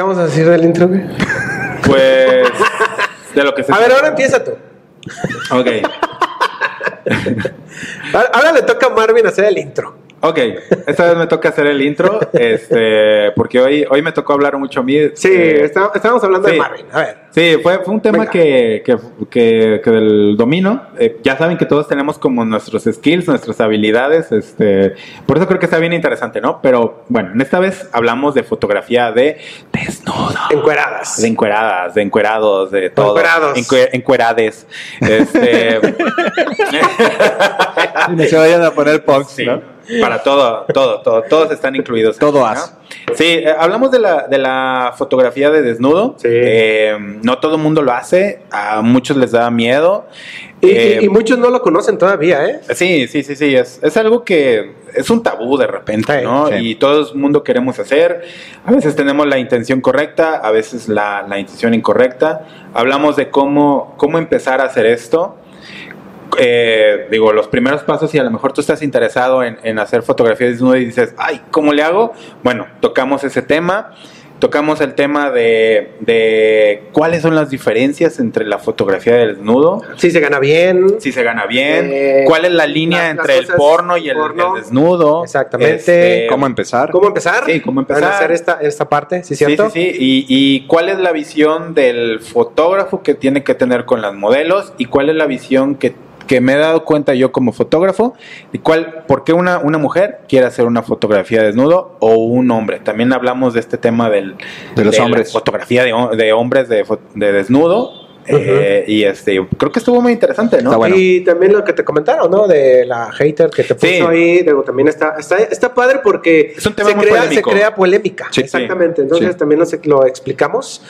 ¿Qué vamos a decir del intro, güey? Pues. De lo que se A ver, ahora empieza tú. Ok. Ahora, ahora le toca a Marvin hacer el intro. Ok, esta vez me toca hacer el intro, este, porque hoy, hoy me tocó hablar mucho a mí. Sí, eh, está- estábamos hablando sí. de Marvin. A ver. Sí, fue, fue un tema que, que, que, que del domino. eh, ya saben que todos tenemos como nuestros skills, nuestras habilidades. Este, por eso creo que está bien interesante, ¿no? Pero bueno, en esta vez hablamos de fotografía de desnudo. Encueradas. De encueradas, de encuerados, de todo. Encuerados. Encue- encuerades. Este, No se vayan a poner punks, Sí, ¿no? Para todo, todo, todo, todos están incluidos. Todo aquí, as. ¿no? Sí, eh, hablamos de la, de la fotografía de desnudo. Sí. Eh, no todo el mundo lo hace, a muchos les da miedo. Y, y- Eh, y muchos no lo conocen todavía, ¿eh? Sí, sí, sí, sí, es, es algo que es un tabú de repente, Sí, ¿no? sí. Y todo el mundo queremos hacer. A veces tenemos la intención correcta, a veces la, la intención incorrecta. Hablamos de cómo, cómo empezar a hacer esto. Eh, digo, los primeros pasos, y a lo mejor tú estás interesado en, en hacer fotografía desnuda y dices, ay, ¿cómo le hago? Bueno, tocamos ese tema. Tocamos el tema de, de cuáles son las diferencias entre la fotografía del desnudo, Sí, se gana bien. si se gana bien, Eh, cuál es la línea las- entre las el porno y el, porno. el desnudo. Exactamente. Este, ¿Cómo empezar? ¿Cómo empezar? Sí, cómo empezar. A hacer esta, esta parte, ¿sí, Sí, cierto? sí, sí. Y, y cuál es la visión del fotógrafo que tiene que tener con las modelos y cuál es la visión que, que me he dado cuenta yo como fotógrafo y cuál, por qué una, una mujer quiere hacer una fotografía desnudo o un hombre. También hablamos de este tema del, De los hombres. fotografía de, hom- de hombres de, de desnudo. Eh, y este, creo que estuvo muy interesante, ¿no? Bueno. Y también lo que te comentaron, ¿no? De la hater que te puso Sí. ahí, digo, también está, está, está padre porque Es un tema se, muy crea, se polémico. crea polémica. Sí. Exactamente. Entonces Sí. también lo, lo explicamos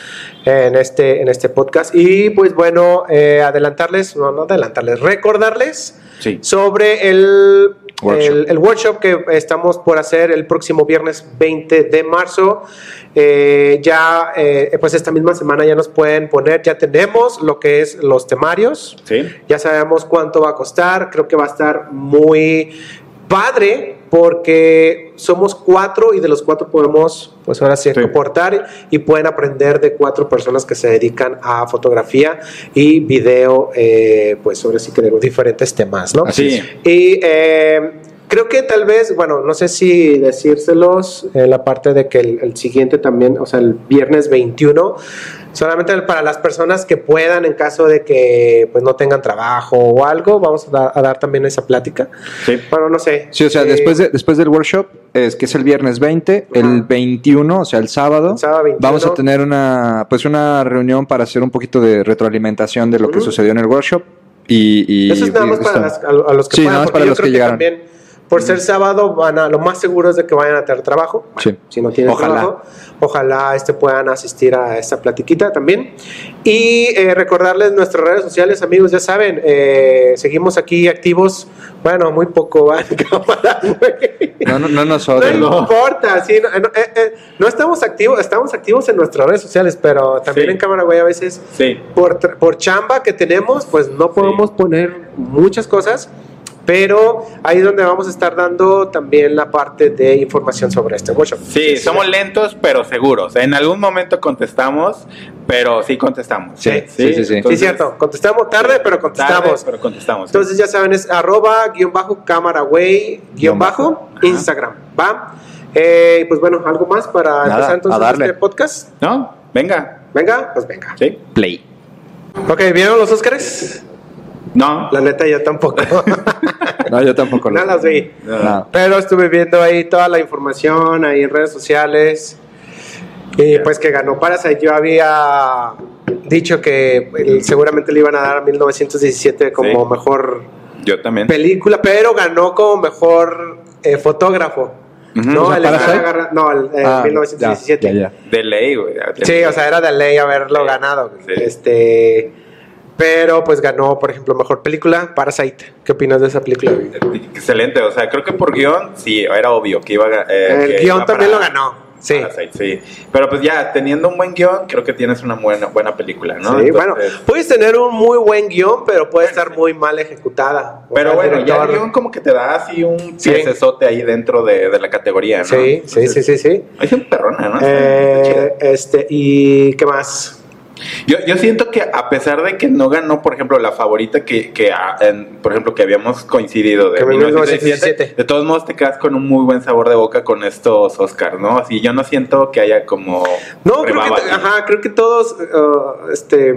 en este, en este podcast. Y pues bueno, eh, adelantarles, no, no adelantarles, recordarles Sí. sobre el Workshop. el, el workshop que estamos por hacer el próximo viernes 20 de marzo. Eh, ya, eh, pues esta misma semana ya nos pueden poner, ya tenemos lo que es los temarios. Sí. Ya sabemos cuánto va a costar. Creo que va a estar muy padre porque somos cuatro y de los cuatro podemos, pues ahora sí, Sí. aportar y pueden aprender de cuatro personas que se dedican a fotografía y video, eh, pues ahora sí que diferentes temas, ¿no? Así. Y eh, creo que tal vez, bueno, no sé si decírselos en la parte de que el, el siguiente también, o sea, el viernes 21, solamente para las personas que puedan en caso de que pues no tengan trabajo o algo, vamos a, dar- a dar también esa plática. Sí. Bueno, no sé. Sí, o sea, Eh, después, de, después del workshop, es que es el viernes 20, el Ajá. 21, o sea, el sábado, El sábado 21. vamos a tener una, pues una reunión para hacer un poquito de retroalimentación de lo que sucedió en el workshop. Y, y- Eso es nada más para está- las- a, a los que Sí, puedan, nada más para los que llegaron. también por ser sábado van a lo más seguro es de que vayan a tener trabajo. Sí. Si no tienen Ojalá. trabajo, ojalá este puedan asistir a esta platiquita también. Y eh, recordarles nuestras redes sociales, amigos, ya saben, eh, seguimos aquí activos. Bueno, muy poco van cámara. No, no, no No nosotros. importa, sí, no, no, eh, eh, no estamos activos, estamos activos en nuestras redes sociales, pero también Sí. en cámara, güey, a veces Sí. por, por chamba que tenemos, pues no podemos poner muchas cosas, pero ahí es donde vamos a estar dando también la parte de información sobre este workshop. Sí, somos lentos pero seguros. En algún momento contestamos, pero sí contestamos. Sí, sí, sí, sí. Sí, Entonces, cierto, contestamos tarde, pero contestamos. tarde, pero contestamos. Entonces ya saben, es arroba guion bajo cámara güey guion Guión bajo bajo. Ajá. Instagram, ¿va? Eh, pues bueno, algo más para Nada, empezar entonces a darle. este podcast. ¿No? Venga. Venga, pues venga. ¿Sí? Play. Ok, ¿vieron los Óscares? No. La neta, yo tampoco. No, yo tampoco no las vi. No. Pero estuve viendo ahí toda la información ahí en redes sociales. Y pues que ganó Parasite. Yo había dicho que el- seguramente le iban a dar a 1917 como Sí. mejor Yo también. película, pero ganó como mejor eh, fotógrafo. No, O sea, el agarra- no, el, eh, Ah, 1917. ya, ya, ya. De ley, güey. Sí, o sea, era de ley haberlo Sí. ganado. Sí. Este, pero pues ganó, por ejemplo, mejor película, Parasite. ¿Qué opinas de esa película? Excelente, o sea, creo que por guion, sí, era obvio que iba a eh, El que guion iba también para- lo ganó. Sí. Parasite, sí. Pero pues ya, teniendo un buen guion, creo que tienes una buena, buena película, ¿no? Sí, Entonces, bueno, puedes tener un muy buen guion, pero puede estar muy mal ejecutada. Pero bueno, ya el guion como que te da así un Sí. piecesote ahí dentro de, de la categoría, ¿no? Sí, sí, sí, sí, sí. Es un perrona, ¿no? Eh, este, ¿y qué más? Yo, yo siento que a pesar de que no ganó, por ejemplo, la favorita que, que ah, en- por ejemplo, que habíamos coincidido de Que 1917, 1917. de todos modos te quedas con un muy buen sabor de boca con estos Oscars, ¿no? Así yo no siento que haya como... No, creo que, ajá, creo que todos uh, este,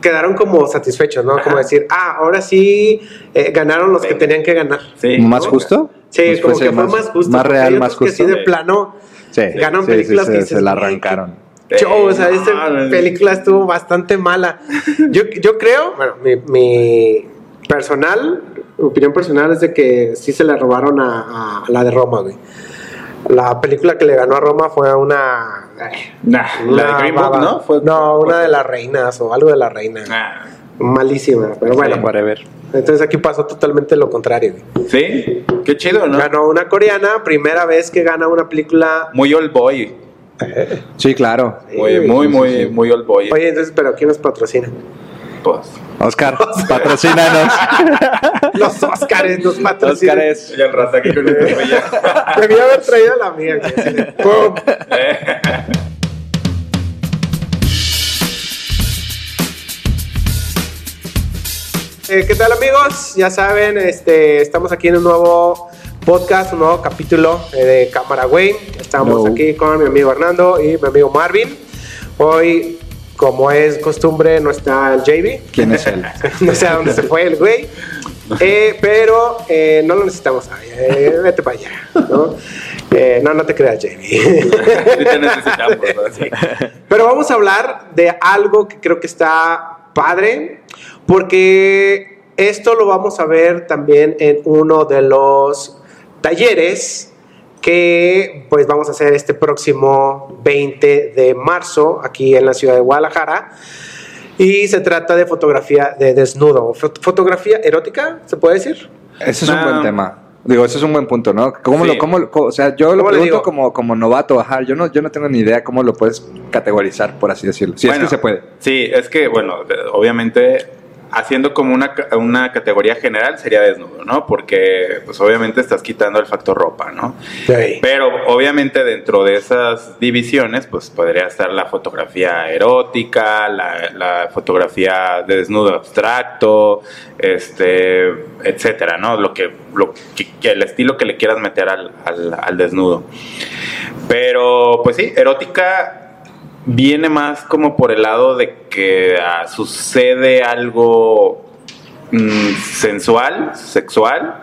quedaron como satisfechos, ¿no? Como decir, ah, ahora sí eh, ganaron los que tenían que ganar. Sí, ¿Más ¿no? justo? Sí, Pues como que fue más, justo. Más real, más otros que justo. sí de plano Sí, ganan sí, películas sí, que se, dices, se la "Güey, arrancaron. Show, o sea, Sí, esta no, no, película estuvo bastante mala. Yo, yo creo, bueno, mi, mi personal, opinión personal es de que sí se le robaron a, a la de Roma, güey. La película que le ganó a Roma fue una... eh, Nah, la una de Green Book. ¿no? Fue- no, una de las reinas o algo de la reina. Ah, Malísima, pero bueno. Whatever. Entonces aquí pasó totalmente lo contrario. güey. sí, qué chido, ¿no? Ganó una coreana, primera vez que gana una película. Muy old boy. Sí, claro. Muy, muy, muy, muy old boy. Oye, entonces, pero ¿quién nos patrocina? Pues, Oscar, patrocínanos. Los Óscares nos patrocinan. Óscares. ya el raza aquí con este güey ya. Debí haber traído la mía. ¡pum! Eh, ¿Qué tal amigos? Ya saben, este, estamos aquí en un nuevo podcast, un nuevo capítulo eh, de Cámara Güey. Estamos aquí con mi amigo Hernando y mi amigo Marvin. Hoy, como es costumbre, no está el JB. ¿Quién es él? no sé a dónde se fue el güey. Eh, pero eh, no lo necesitamos. Eh, vete para allá. ¿no? No, no te creas. Sí. Pero vamos a hablar de algo que creo que está padre, porque esto lo vamos a ver también en uno de los talleres que pues vamos a hacer este próximo 20 de marzo aquí en la ciudad de Guadalajara. Y se trata de fotografía de desnudo, Fot- fotografía erótica, ¿se puede decir? Ese es un buen tema. Digo, ese es un buen punto, ¿no? ¿Cómo Sí. lo, cómo, o sea, yo lo ¿Cómo le pregunto como, como novato, ajá. Yo no, yo no tengo ni idea cómo lo puedes categorizar, por así decirlo. Si Bueno, es que se puede. Sí, es que, bueno, obviamente, haciendo como una, una categoría general sería desnudo, ¿no? Porque, pues obviamente estás quitando el factor ropa, ¿no? Pero obviamente dentro de esas divisiones, pues podría estar la fotografía erótica, la, la fotografía de desnudo abstracto, este, etcétera, ¿no? Lo que, lo que, que el estilo que le quieras meter al, al- al desnudo. Pero, pues sí, erótica viene más como por el lado de que ah, sucede algo mm, sensual, sexual,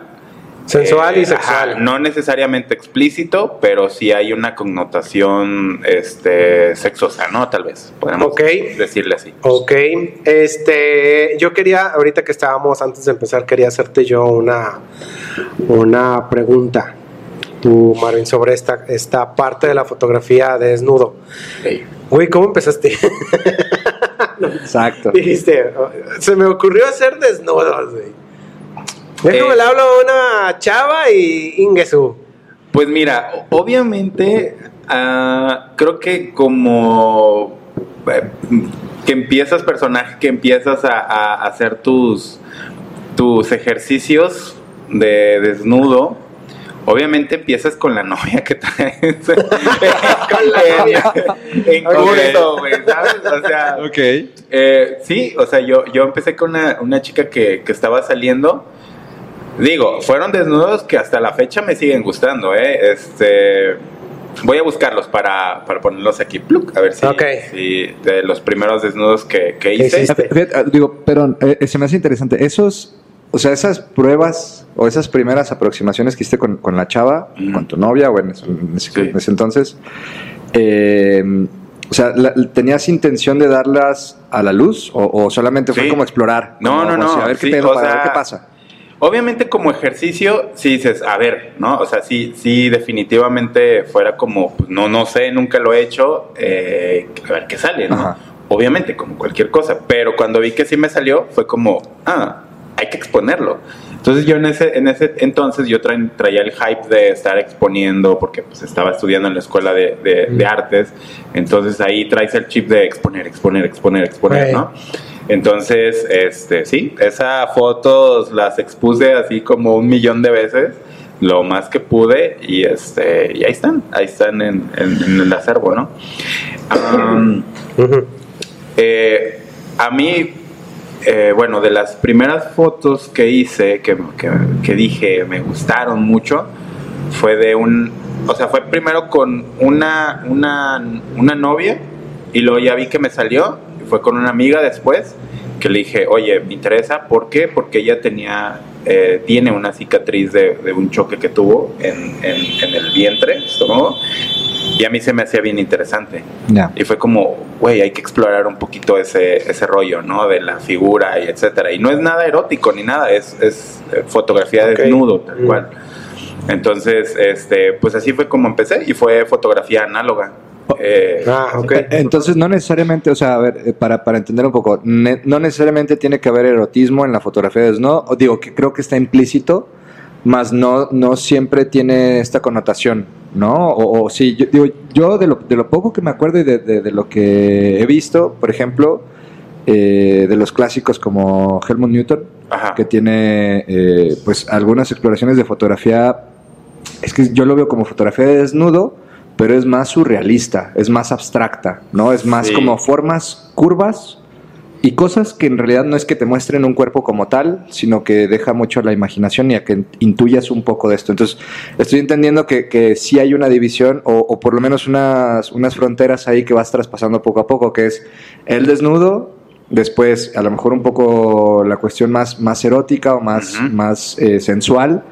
Sensual y eh, sexual. ajá, no necesariamente explícito, pero sí hay una connotación este, sexosa, ¿no? Tal vez, podemos decirle así. Ok, este, yo quería, ahorita que estábamos antes de empezar, quería hacerte yo una, una pregunta, tú, Marvin, sobre esta, esta parte de la fotografía de desnudo. Güey, ¿cómo empezaste? Exacto. Dijiste, se me ocurrió hacer desnudos, güey. Déjame Eh. le hablo a una chava y Ingesu. Pues mira, obviamente, ah, creo que como eh, que empiezas personaje, que empiezas a, a hacer tus, tus ejercicios de desnudo, obviamente empiezas con la novia que traes. Con la novia. En Ok. curso, güey, ¿sabes? O sea, Ok. eh, sí, o sea, yo, yo empecé con una, una chica que, que estaba saliendo. Digo, fueron desnudos que hasta la fecha me siguen gustando, ¿eh? Este, voy a buscarlos para, para ponerlos aquí, pluk, a ver si, Ok. si de los primeros desnudos que, que ¿Qué hice. digo, pero eh, se me hace interesante. Esos, o sea, esas pruebas o esas primeras aproximaciones que hiciste con, con la chava, con tu novia o en ese, en ese- Sí. en ese entonces, eh, o sea, la- ¿tenías intención de darlas a la luz o, o solamente fue Sí. como explorar? No, Como- no, no, a ver qué sí, pedo, ver qué pasa. Obviamente como ejercicio, sí dices, a ver, ¿no? O sea, sí, sí, definitivamente fuera como, pues, no, no sé, nunca lo he hecho, eh, a ver qué sale, ¿no? Ajá. Obviamente, como cualquier cosa, pero cuando vi que sí me salió, fue como, ah, hay que exponerlo. Entonces yo en ese, en ese entonces yo tra- traía el hype de estar exponiendo porque pues estaba estudiando en la escuela de, de- de artes, entonces ahí traes el chip de exponer, exponer, exponer, exponer, Right. ¿no? Entonces, este, sí, esas fotos las expuse así como un millón de veces, lo más que pude, y este, y ahí están, ahí están en, en- en el acervo, ¿no? Eh, a mí, eh, bueno, de las primeras fotos que hice, que, que- dije me gustaron mucho, fue de un, o sea, fue primero con una, una, una novia y luego ya vi que me salió, y fue con una amiga después, que le dije, oye, me interesa, ¿por qué? Porque ella tenía, eh, tiene una cicatriz de, de un choque que tuvo en, en- en el vientre, estómago, y a mí se me hacía bien interesante. Ya. Y fue como, güey, hay que explorar un poquito ese, ese rollo, ¿no? De la figura y etcétera. Y no es nada erótico ni nada, es, es eh, fotografía Ok. desnudo, tal Mm. cual. Entonces, este, pues así fue como empecé y fue fotografía análoga. Eh, Ah, ok. Eh, Entonces, no necesariamente, o sea, a ver, eh, para, para entender un poco, ne- no necesariamente tiene que haber erotismo en la fotografía desnudo, o digo que creo que está implícito, más no, no siempre tiene esta connotación, ¿no? O, o sí, yo, digo, yo de lo, de lo poco que me acuerdo y de, de- de lo que he visto, por ejemplo, eh, de los clásicos como Helmut Newton, Ajá. que tiene eh, pues algunas exploraciones de fotografía. Es que yo lo veo como fotografía de desnudo, pero es más surrealista, es más abstracta, ¿no? Es más Sí. como formas curvas y cosas que en realidad no es que te muestren un cuerpo como tal, sino que deja mucho a la imaginación y a que intuyas un poco de esto. Entonces, estoy entendiendo que, que sí hay una división o, o por lo menos unas, unas fronteras ahí que vas traspasando poco a poco, que es el desnudo, después a lo mejor un poco la cuestión más, más erótica o más, más eh, sensual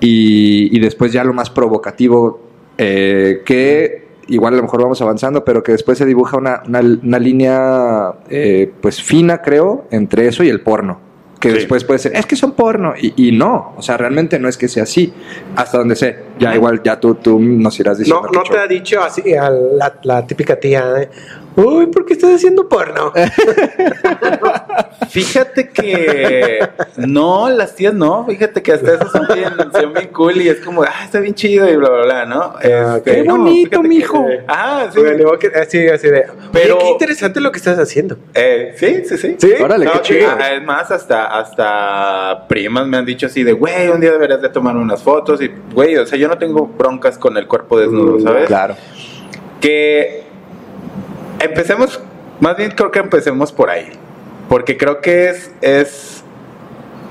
y, y después ya lo más provocativo eh, que igual a lo mejor vamos avanzando, pero que después se dibuja una, una- una línea eh, pues fina, creo, entre eso y el porno. Que Sí. después puede ser, es que son porno, y, y no, o sea, realmente no es que sea así, hasta donde sé. Ya igual, ya tú, tú nos irás diciendo. No, qué no show. te ha dicho así a la, la típica tía, de, uy, ¿por qué estás haciendo porno? Fíjate que no, las tías no, fíjate que hasta eso son bien, son bien cool y es como, ah, está bien chido y bla, bla, bla, ¿no? Ah, qué no, bonito, fíjate que- mijo. Ah, sí. Bueno, que- así, así de, Pero- qué interesante lo que estás haciendo. Eh, sí, sí, sí. ¿Sí? Órale, qué Ah, ok. chido. Ah, es más, hasta, hasta primas me han dicho así de, güey, un día deberías de tomar unas fotos y, güey, o sea, yo no tengo broncas con el cuerpo desnudo, Mm, ¿sabes? Claro. Que empecemos, más bien creo que empecemos por ahí, porque creo que es, es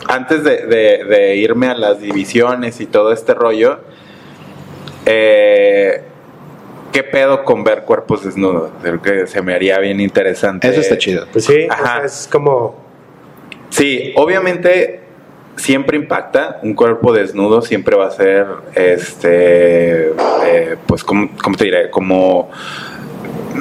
antes de, de- de irme a las divisiones y todo este rollo, eh, ¿qué pedo con ver cuerpos desnudos? Creo que se me haría bien interesante. Eso está chido. Pues sí, o Ajá. sea, es como, Sí, obviamente siempre impacta. Un cuerpo desnudo siempre va a ser, este, eh, pues, ¿cómo, cómo te diré? Como...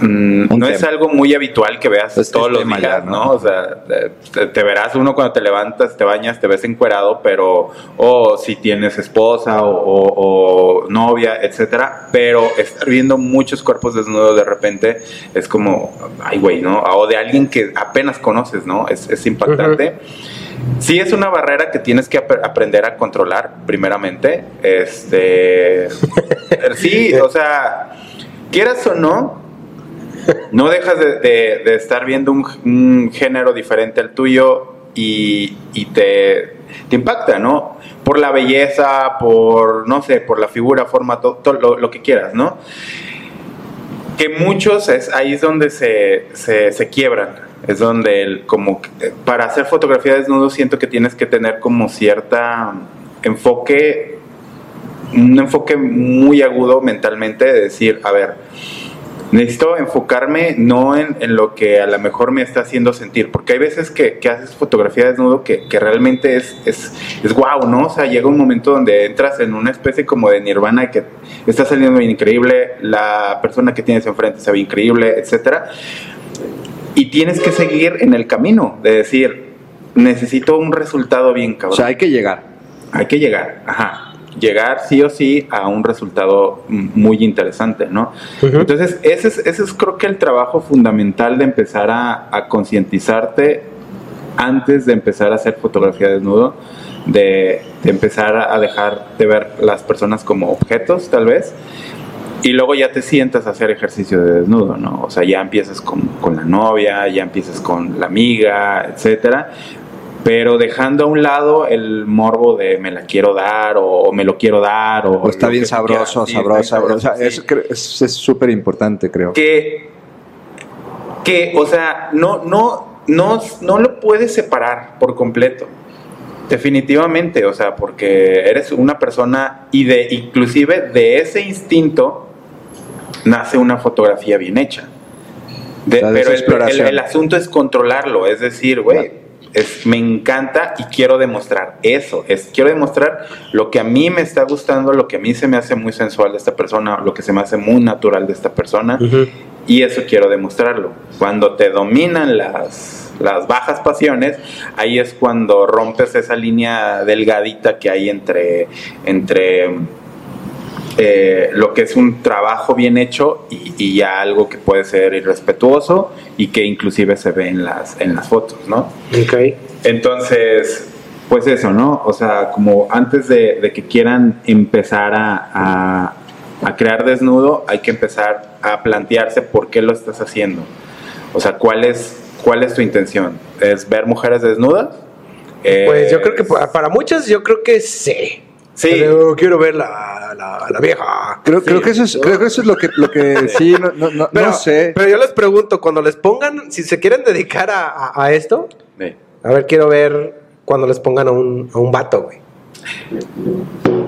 mm, no es algo muy habitual que veas Es- todos es los tema días, ¿no? ¿no? O sea, te, te verás uno cuando te levantas, te bañas, te ves encuerado, pero, o si tienes esposa o, o- o novia, etcétera, pero estar viendo muchos cuerpos desnudos de repente es como, ay, güey, ¿no? O de alguien que apenas conoces, ¿no? Es, es impactante. Sí es una barrera que tienes que ap- aprender a controlar, primeramente. Este, sí, o sea, quieras o no, no dejas de, de- de estar viendo un, género diferente al tuyo y, te, impacta, ¿no? Por la belleza, por, no sé, por la figura, forma, todo, lo, que quieras, ¿no? Que muchos, es, ahí es donde se, se, quiebran, es donde el, como, para hacer fotografía desnudo siento que tienes que tener como cierta enfoque, un enfoque muy agudo mentalmente de decir, a ver, necesito enfocarme no en, en lo que a lo mejor me está haciendo sentir, porque hay veces que, que haces fotografía desnudo que, que realmente es, es, es guau, ¿no? O sea, llega un momento donde entras en una especie como de nirvana que está saliendo bien increíble, la persona que tienes enfrente se ve increíble, etcétera. Y tienes que seguir en el camino de decir, necesito un resultado bien O cabrón. sea, hay que llegar. Hay que llegar, ajá. Llegar sí o sí a un resultado muy interesante, ¿no? Ujú. Entonces, ese es, ese es creo que el trabajo fundamental de empezar a, a concientizarte antes de empezar a hacer fotografía desnudo, de, de empezar a dejar de ver las personas como objetos, tal vez, y luego ya te sientas a hacer ejercicio de desnudo, ¿no? O sea, ya empiezas con, con la novia, ya empiezas con la amiga, etcétera. Pero dejando a un lado el morbo de me la quiero dar o, o me lo quiero dar o, O está bien sabroso, está bien sabroso, eso cre- es súper importante, creo. que, que, o sea, no, no, no, no lo puedes separar por completo. Definitivamente, o sea, porque eres una persona y de, inclusive de ese instinto nace una fotografía bien hecha. De- pero el- el asunto es controlarlo, es decir, güey, es- me encanta y quiero demostrar eso, es, quiero demostrar lo que a mí me está gustando, lo que a mí se me hace muy sensual de esta persona, lo que se me hace muy natural de esta persona, y eso quiero demostrarlo. Cuando te dominan las, las bajas pasiones, ahí es cuando rompes esa línea delgadita que hay entre, entre eh, lo que es un trabajo bien hecho y, y ya algo que puede ser irrespetuoso y que inclusive se ve en las, en las fotos, ¿no? Ok. Entonces, pues eso, ¿no? O sea, como antes de, de que quieran empezar a, a- a crear desnudo, hay que empezar a plantearse por qué lo estás haciendo. O sea, ¿cuál es, cuál es tu intención? ¿Es ver mujeres desnudas? Pues yo creo que pa- para muchas, yo creo que sí. Sí. Pero quiero ver la, la, la vieja. Creo, Sí. creo que eso es, creo que eso es lo que, lo que sí, no, no, no, Pero, no sé. pero yo les pregunto, cuando les pongan, si se quieren dedicar a, a- a esto, Sí. a ver, quiero ver cuando les pongan a un, a un vato, güey.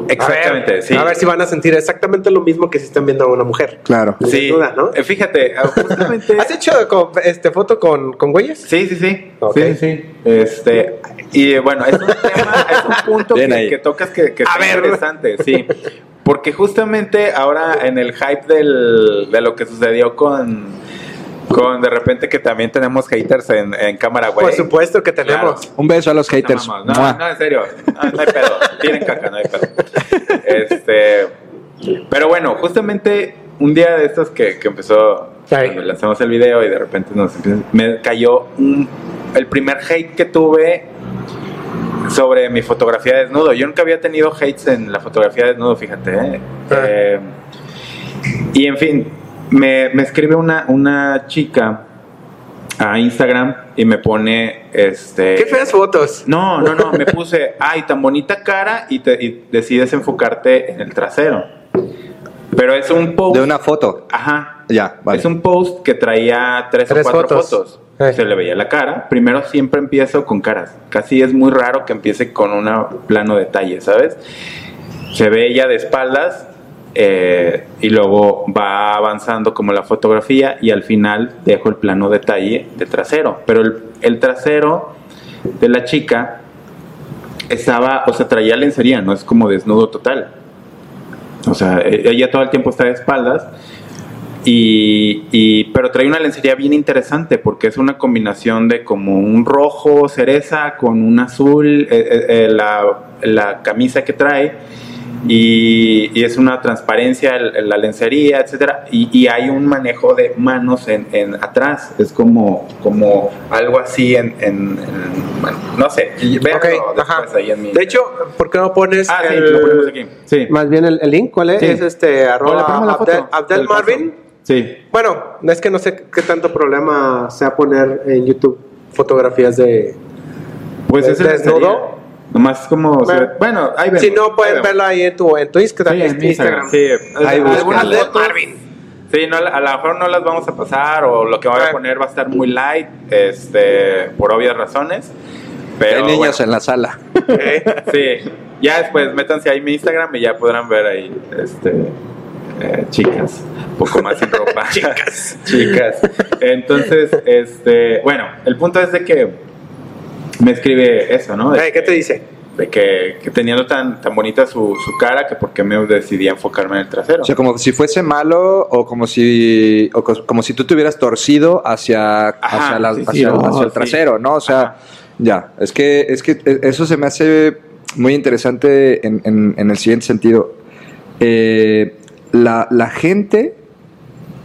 Exactamente, a ver, sí. A ver si van a sentir exactamente lo mismo que si están viendo a una mujer. Claro. Sí, Desnuda, ¿no? Eh, Fíjate, ah, justamente... ¿Has hecho con- este, foto con, con güeyes? Sí, sí, sí. Sí, sí. Este, y bueno, es un tema, es un punto que, tocas que, que ver. interesante, sí. Porque justamente ahora en el hype del, de lo que sucedió con, con de repente que también tenemos haters en, en cámara, güey. Por supuesto que tenemos. Claro. Un beso a los No, haters. no, Mua. no, en serio. No, no hay pedo. Tienen caca, no hay pedo. Este, pero bueno, justamente un día de estos que, que empezó, cuando lanzamos el video y de repente nos me cayó un- el primer hate que tuve sobre mi fotografía de desnudo. Yo nunca había tenido hates en la fotografía de desnudo, fíjate. ¿eh? Eh, y en fin, me, me escribe una, una chica a Instagram y me pone este Qué feas fotos. no, no, no, me puse, ay, tan bonita cara y, te, y decides enfocarte en el trasero. Pero es un post. De una foto. Ajá. Ya, vale. Es un post que traía tres, Tres o cuatro fotos. fotos. Eh. Se le veía la cara. Primero siempre empiezo con caras. Casi es muy raro que empiece con un plano detalle, ¿sabes? Se ve ella de espaldas eh, y luego va avanzando como la fotografía y al final dejo el plano detalle de trasero. Pero el, el trasero de la chica estaba, o sea, traía lencería, no es como desnudo total. O sea, e- ella todo el tiempo está de espaldas. Y, y- pero trae una lencería bien interesante porque es una combinación de como un rojo cereza con un azul, eh, eh, la, la camisa que trae y, y es una transparencia la lencería, etcétera y, y hay un manejo de manos en, en atrás, es como, como algo así en, en- en- bueno, no sé, ahí en mi De hecho, ¿por qué no pones ah, sí, el- lo ponemos aquí, sí. más bien el, el link? ¿Cuál es? Sí. Es este arroba Abdel, Abdel del paso. Marvin. Sí. Bueno, es que no sé qué tanto problema sea poner en YouTube fotografías de... Pues ¿De- es el desnudo? Nomás como... se Bueno, Bueno, ahí vemos. Si no, ahí pueden vemos. verla ahí en tu, en tu Instagram. Sí, en mi Instagram. Sí, Ahí algunas fotos- Sí, no, a lo mejor no las vamos a pasar o lo que voy a Ah. poner va a estar muy light, este, por obvias razones. Pero Hay niños bueno, en la sala. Sí, ya después métanse ahí en mi Instagram y ya podrán ver ahí, este, eh, chicas, un poco más sin ropa. chicas. chicas. Entonces, este, bueno, el punto es de que me escribe eso, ¿no? De ¿Qué te dice? de que, que teniendo tan, tan bonita su, su cara que por qué me decidí a enfocarme en el trasero. O sea, como si fuese malo o como si, o co- como si tú te hubieras torcido hacia, Ajá, hacia, la- sí, sí, hacia, no, hacia el sí. trasero, ¿no? O sea, Ajá. ya, es que, es que e- eso se me hace muy interesante en, en- en el siguiente sentido. Eh, la, la gente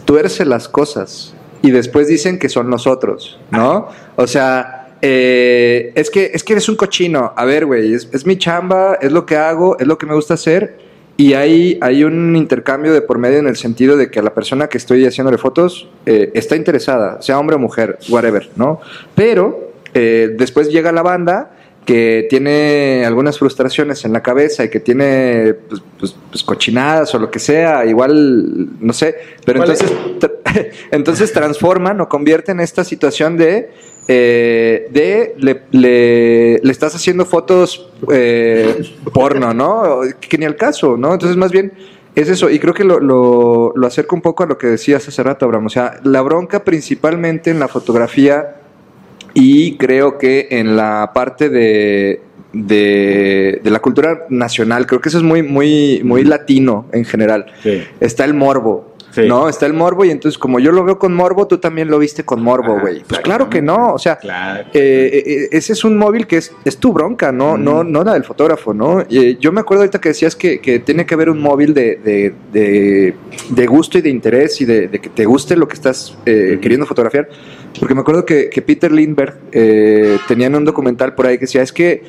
tuerce las cosas y después dicen que son nosotros, ¿no? O sea, eh, es, que, es que eres un cochino. A ver, güey, es, es mi chamba, es lo que hago, es lo que me gusta hacer. Y hay, hay un intercambio de por medio en el sentido de que a la persona que estoy haciéndole fotos eh, está interesada, sea hombre o mujer, whatever, ¿no? Pero eh, después llega la banda que tiene algunas frustraciones en la cabeza y que tiene pues, pues, pues, cochinadas o lo que sea, igual, no sé, pero ¿Cuál entonces, tra- entonces transforman o convierten esta situación de, eh, de le, le- le estás haciendo fotos eh, porno, ¿no? Que ni al caso, ¿no? Entonces más bien es eso, y creo que lo, lo, lo acerco un poco a lo que decías hace rato, Abraham, o sea, la bronca principalmente en la fotografía y creo que en la parte de, de, de la cultura nacional, creo que eso es muy, muy, muy latino en general. Sí. Está el morbo. Sí. ¿No? Está el morbo y entonces como yo lo veo con morbo, tú también lo viste con morbo, güey. Pues claro que no, o sea, Claro. eh, eh, ese es un móvil que es, es tu bronca, no, Mm. no, no la del fotógrafo, ¿no? Eh, yo me acuerdo ahorita que decías que, que tiene que haber un móvil de, de, de- de gusto y de interés y de, que te guste lo que estás eh, queriendo fotografiar. Porque me acuerdo que, que Peter Lindbergh eh, tenía en un documental por ahí que decía, es que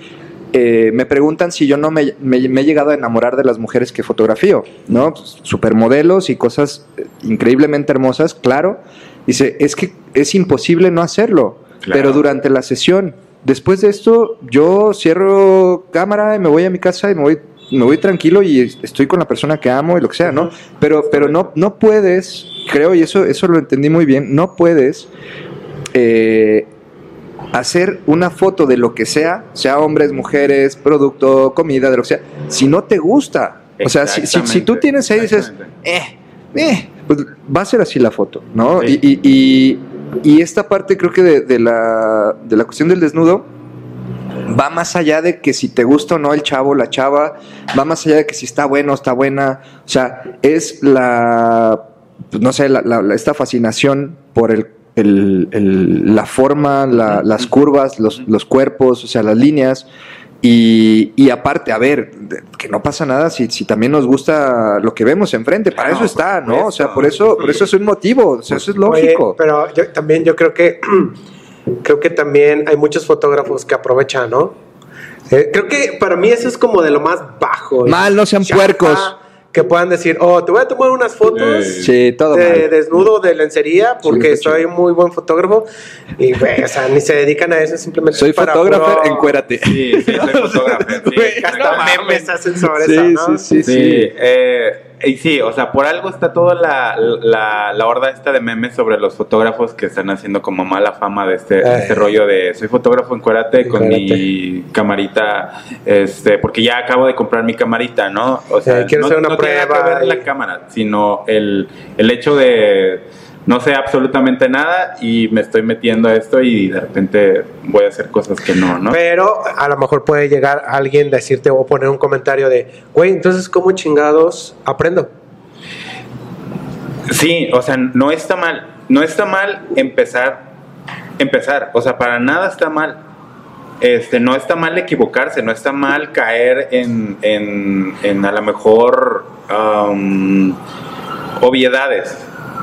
eh, me preguntan si yo no me, me- me he llegado a enamorar de las mujeres que fotografío, ¿no? Supermodelos y cosas eh, increíblemente hermosas, claro. Dice, es que es imposible no hacerlo, Claro. pero durante la sesión, después de esto, yo cierro cámara y me voy a mi casa y me voy, me voy tranquilo y es- estoy con la persona que amo y lo que sea, ¿no? Pero, pero no, no puedes, creo, y eso, eso lo entendí muy bien, no puedes eh, hacer una foto de lo que sea, sea hombres, mujeres, producto, comida, de lo que sea, si no te gusta. O sea, si, si, si tú tienes ahí y dices, eh, eh, pues va a ser así la foto, ¿no? Sí. Y, y- y- y esta parte creo que de, de la, de la cuestión del desnudo va más allá de que si te gusta o no el chavo, la chava, va más allá de que si está bueno o está buena, o sea, es la, pues, no sé, la- la- la- esta fascinación por el, el- el- la forma, la- las curvas, los, los cuerpos, o sea, las líneas. Y, y aparte, a ver, que no pasa nada si, si también nos gusta lo que vemos enfrente, para eso está, ¿no? O sea, por eso, por eso es un motivo, o sea, eso es Oye, lógico. pero yo también yo creo que creo que también hay muchos fotógrafos que aprovechan, ¿no? Eh, creo que para mí eso es como de lo más bajo. Mal, no sean Chafa, puercos. Que puedan decir, oh, te voy a tomar unas fotos Sí, todo de mal. desnudo de lencería porque Sí, soy muy buen fotógrafo. Y, güey, o sea, ni se dedican a eso, simplemente Soy para fotógrafo, puro- encuérate. Sí, sí, soy fotógrafo. Sí, hasta memes hacen sobre Sí, eso, ¿no? sí, sí, Sí, sí. eh, y sí, o sea, por algo está toda la, la, la horda esta de memes sobre los fotógrafos que están haciendo como mala fama de este, de este rollo de soy fotógrafo, encuérate con Encuérate. mi camarita, este, porque ya acabo de comprar mi camarita, ¿no? O sea, Eh, quiero no, hacer una no tiene nada prueba que ver y- la cámara, sino el, el hecho de no sé absolutamente nada y me estoy metiendo a esto y de repente voy a hacer cosas que no, ¿no? Pero a lo mejor puede llegar alguien a decirte o poner un comentario de, güey, entonces, ¿cómo chingados aprendo? Sí, o sea, no está mal. No está mal empezar. Empezar. O sea, para nada está mal. Este, no está mal equivocarse, no está mal caer en, en, en a lo mejor um, obviedades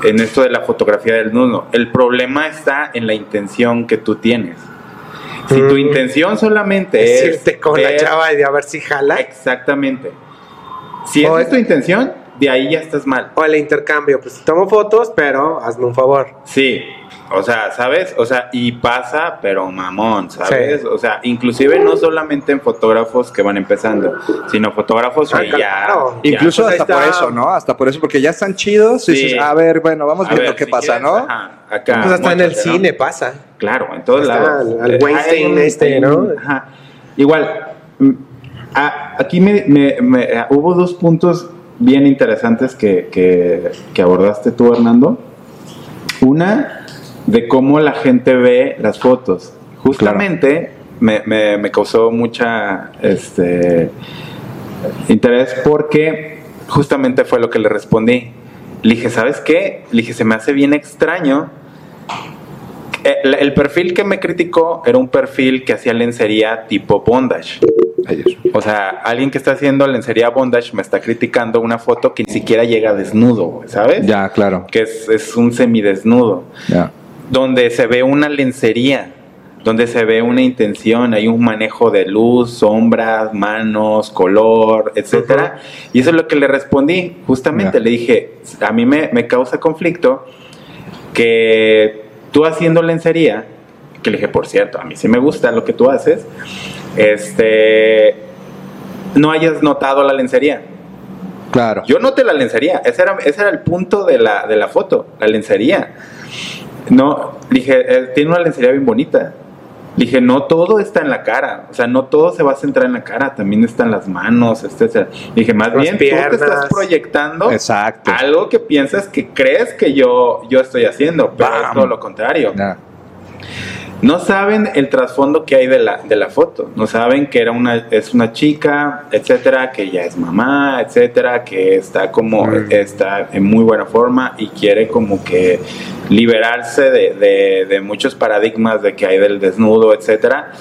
en esto de la fotografía del nudo. El problema está en la intención que tú tienes. Si tu Mm. intención solamente es Decirte con la chava y de a ver si jala. Exactamente. Si esa es tu intención, de ahí ya estás mal. O el intercambio, pues tomo fotos, pero hazme un favor. Sí, o sea, ¿sabes? O sea, y pasa, pero mamón, ¿sabes? Sí. O sea, inclusive no solamente en fotógrafos que van empezando, sino fotógrafos Ah, que ya... claro. ya- Incluso pues ahí hasta por eso, ¿no? Hasta por eso, porque ya están chidos. Y Sí. dices, a ver, bueno, vamos A viendo ver, qué si pasa, quieres, ¿no? Ajá, acá. pues hasta en el cine pasa. Claro, en todos Está lados. al- al Weinstein este, ¿no? Ajá. Igual, mm, a- aquí me, me- me- ah, hubo dos puntos bien interesantes que, que- que abordaste tú, Hernando. Una, de cómo la gente ve las fotos. Justamente me, me- me causó mucha este, interés porque justamente fue lo que le respondí. Le dije, ¿sabes qué? Le dije, se me hace bien extraño el, el perfil que me criticó era un perfil que hacía lencería tipo bondage. O sea, alguien que está haciendo lencería bondage me está criticando una foto que ni siquiera llega desnudo, ¿sabes? Ya, claro. Que es, es un semidesnudo. Ya. Donde se ve una lencería. donde se ve una intención, hay un manejo de luz, sombras, manos, color, etcétera. Y eso es lo que le respondí. Justamente le dije, a mí me, me causa conflicto que tú haciendo lencería, que le dije, por cierto, a mí sí me gusta lo que tú haces, este, no hayas notado la lencería. Claro. Yo noté la lencería, ese era, ese era el punto de la, de la foto, la lencería. No, dije, eh, tiene una lencería bien bonita. Dije, no todo está en la cara, o sea, no todo se va a centrar en la cara, también están las manos, etcétera. Dije, más Las bien tú te piernas. estás proyectando Exacto. algo que piensas que crees que yo, yo estoy haciendo, pero es todo lo contrario. Ya. No saben el trasfondo que hay de la, de la foto. No saben que era una, es una chica, etcétera, que ya es mamá, etcétera, que está como, Mm. está en muy buena forma y quiere como que liberarse de, de- de muchos paradigmas de que hay del desnudo, etcétera.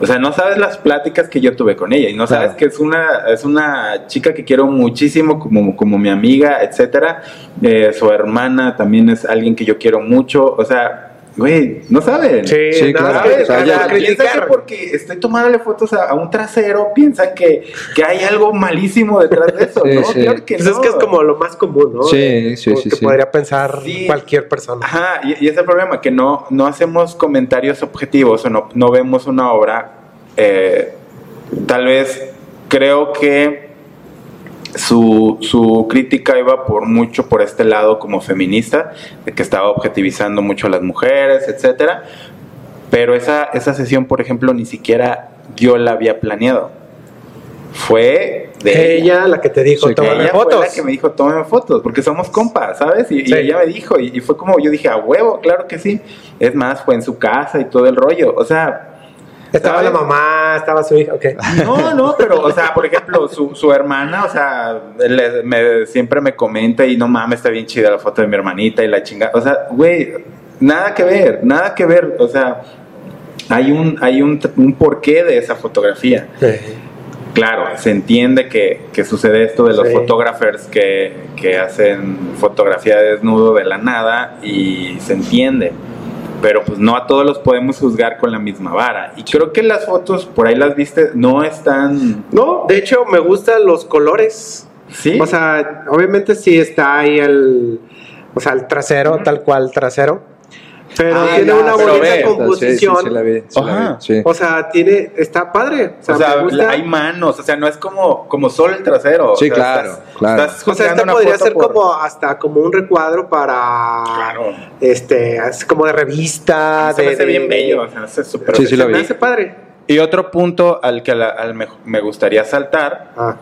O sea, no sabes las pláticas que yo tuve con ella y no sabes Claro. que es una, es una chica que quiero muchísimo como, como mi amiga, etcétera. Eh, su hermana también es alguien que yo quiero mucho. O sea, güey, no saben. Sí, Sí, no, claro. ¿sabes? O sea, Para ya- Piensa criticar. que porque estoy tomándole fotos a, a un trasero, piensan que, que hay algo malísimo detrás de eso, Sí, ¿no? sí. Claro que Pues es que es como lo más común, ¿no? Sí, sí, como sí, Que sí. podría pensar Sí. cualquier persona. Ajá, y, y es el problema, que no, no hacemos comentarios objetivos o no, no vemos una obra. eh, tal vez creo que su, su crítica iba por mucho por este lado como feminista, de que estaba objetivizando mucho a las mujeres, etcétera. Pero esa, esa sesión, por ejemplo, ni siquiera yo la había planeado. Fue de ella, la que te dijo, tómame ella fue fotos. la que me dijo, tómame fotos, porque somos compas, ¿sabes? Y, ella me dijo, y, y fue como, yo dije, a huevo, claro que sí. Es más, fue en su casa y todo el rollo. O sea, Estaba la mamá, estaba su hija, ok. No, no, pero, o sea, por ejemplo, su, su hermana, o sea, le- me- siempre me comenta y no mames, está bien chida la foto de mi hermanita y la chingada. O sea, güey, nada que ver, nada que ver. O sea, hay un, hay un, un porqué de esa fotografía. Claro, se entiende que, que sucede esto de los Sí. fotógrafos que, que hacen fotografía de desnudo de la nada y se entiende. Pero pues no a todos los podemos juzgar con la misma vara. Y creo que las fotos, por ahí las viste, no están... No, de hecho me gustan los colores. Sí. O sea, obviamente sí está ahí el, o sea, el trasero, tal cual trasero. Pero Ah, tiene ya, una pero bonita ve, composición. Sí, sí, sí la vi, sí la Ajá. vi, sí. O sea, tiene, está padre. O sea, o sea, me gusta. hay manos, o sea, no es como, como solo el trasero. o Sí, sea, claro, estás- claro. estás o sea, esta podría ser por- como hasta como un recuadro para Claro. este, es como de revista, Se de, me hace de- bien bello, o sea, se súper Sí, sí lo Se me vi. hace padre. Y otro punto al que la- al me, me gustaría saltar, Ah,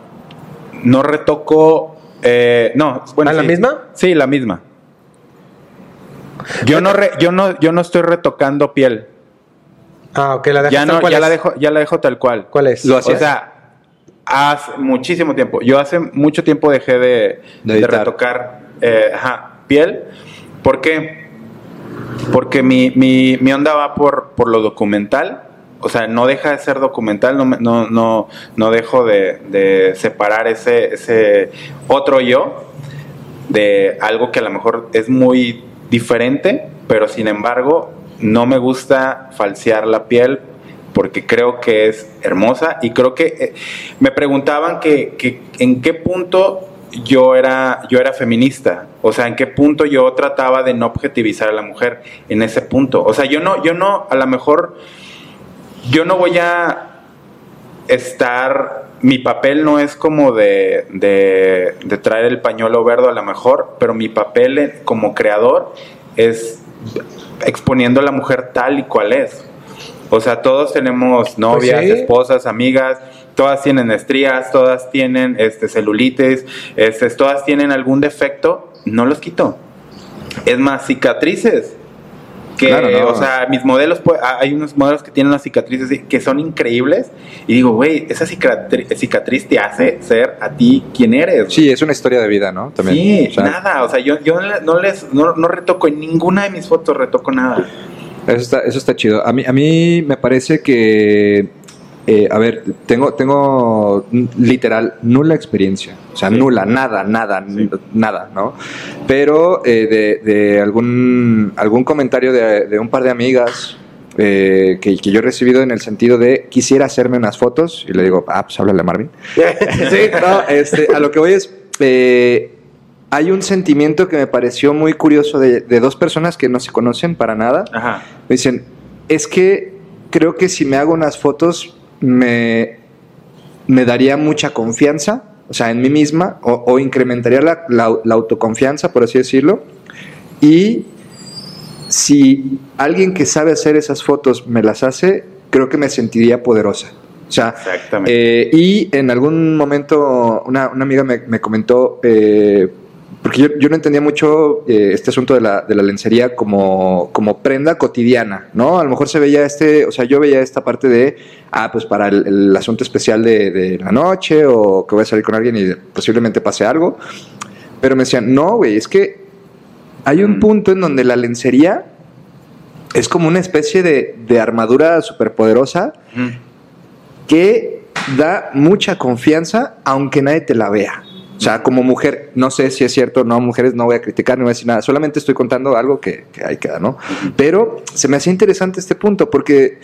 no retocó, eh, no, bueno, ¿Ah, la misma? Sí, la misma. Yo no, re- yo no, yo no estoy retocando piel. ah ok, la dejas Ya tal no, cual ya es. la dejo, ya la dejo tal cual. ¿Cuál es? Lo O hacías. sea, hace muchísimo tiempo. Yo hace mucho tiempo dejé de, De retocar eh, ajá, piel. ¿Por qué? Porque mi, mi, mi onda va por, por lo documental. O sea, no deja de ser documental, no, me- no, no, no dejo de, de separar ese, ese otro yo de algo que a lo mejor es muy diferente, pero sin embargo no me gusta falsear la piel porque creo que es hermosa y creo que eh, me preguntaban que, que en qué punto yo era yo era feminista, o sea, en qué punto yo trataba de no objetivizar a la mujer en ese punto. O sea, yo no yo no a lo mejor yo no voy a estar, mi papel no es como de, de, de traer el pañuelo verde a lo mejor, pero mi papel como creador es exponiendo a la mujer tal y cual es. O sea, todos tenemos novias, Pues sí. esposas, amigas, todas tienen estrías, todas tienen este, celulitis, este, todas tienen algún defecto, no los quito. Es más, cicatrices. Que, Claro, no. o sea, mis modelos, pues, ah, hay unos modelos que tienen unas cicatrices que son increíbles. Y digo, güey, esa cicatri- cicatriz te hace ser a ti quien eres. Sí, es una historia de vida, ¿no? También. Sí, O sea, nada. O sea, yo, yo no les no, no retoco en ninguna de mis fotos, retoco nada. Eso está, eso está chido. A mí, a mí me parece que, eh, a ver, tengo, tengo literal nula experiencia. O sea, Sí. nula, nada, nada, nada, ¿no? Pero eh, de, de algún, algún comentario de, de un par de amigas eh, que, que yo he recibido en el sentido de quisiera hacerme unas fotos y le digo, ah, pues háblale a Marvin. sí, no, este, a lo que voy es, eh, hay un sentimiento que me pareció muy curioso de, de dos personas que no se conocen para nada. Ajá. Me dicen, es que creo que si me hago unas fotos me, me daría mucha confianza, o sea, en mí misma, o, o incrementaría la, la- la autoconfianza, por así decirlo. Y si alguien que sabe hacer esas fotos me las hace, creo que me sentiría poderosa. O sea, Exactamente. eh, y en algún momento una, una amiga me, me comentó, eh, porque yo, yo no entendía mucho eh, este asunto de la, de la lencería como, como prenda cotidiana, ¿no? A lo mejor se veía este, o sea, yo veía esta parte de, ah, pues para el, el asunto especial de, de la noche o que voy a salir con alguien y posiblemente pase algo. Pero me decían, no, güey, es que hay un Mm. punto en donde la lencería es como una especie de, de armadura superpoderosa Ujú. que da mucha confianza aunque nadie te la vea. O sea, como mujer, no sé si es cierto o no, mujeres no voy a criticar, no voy a decir nada, solamente estoy contando algo que, que ahí queda, ¿no? Pero se me hacía interesante este punto porque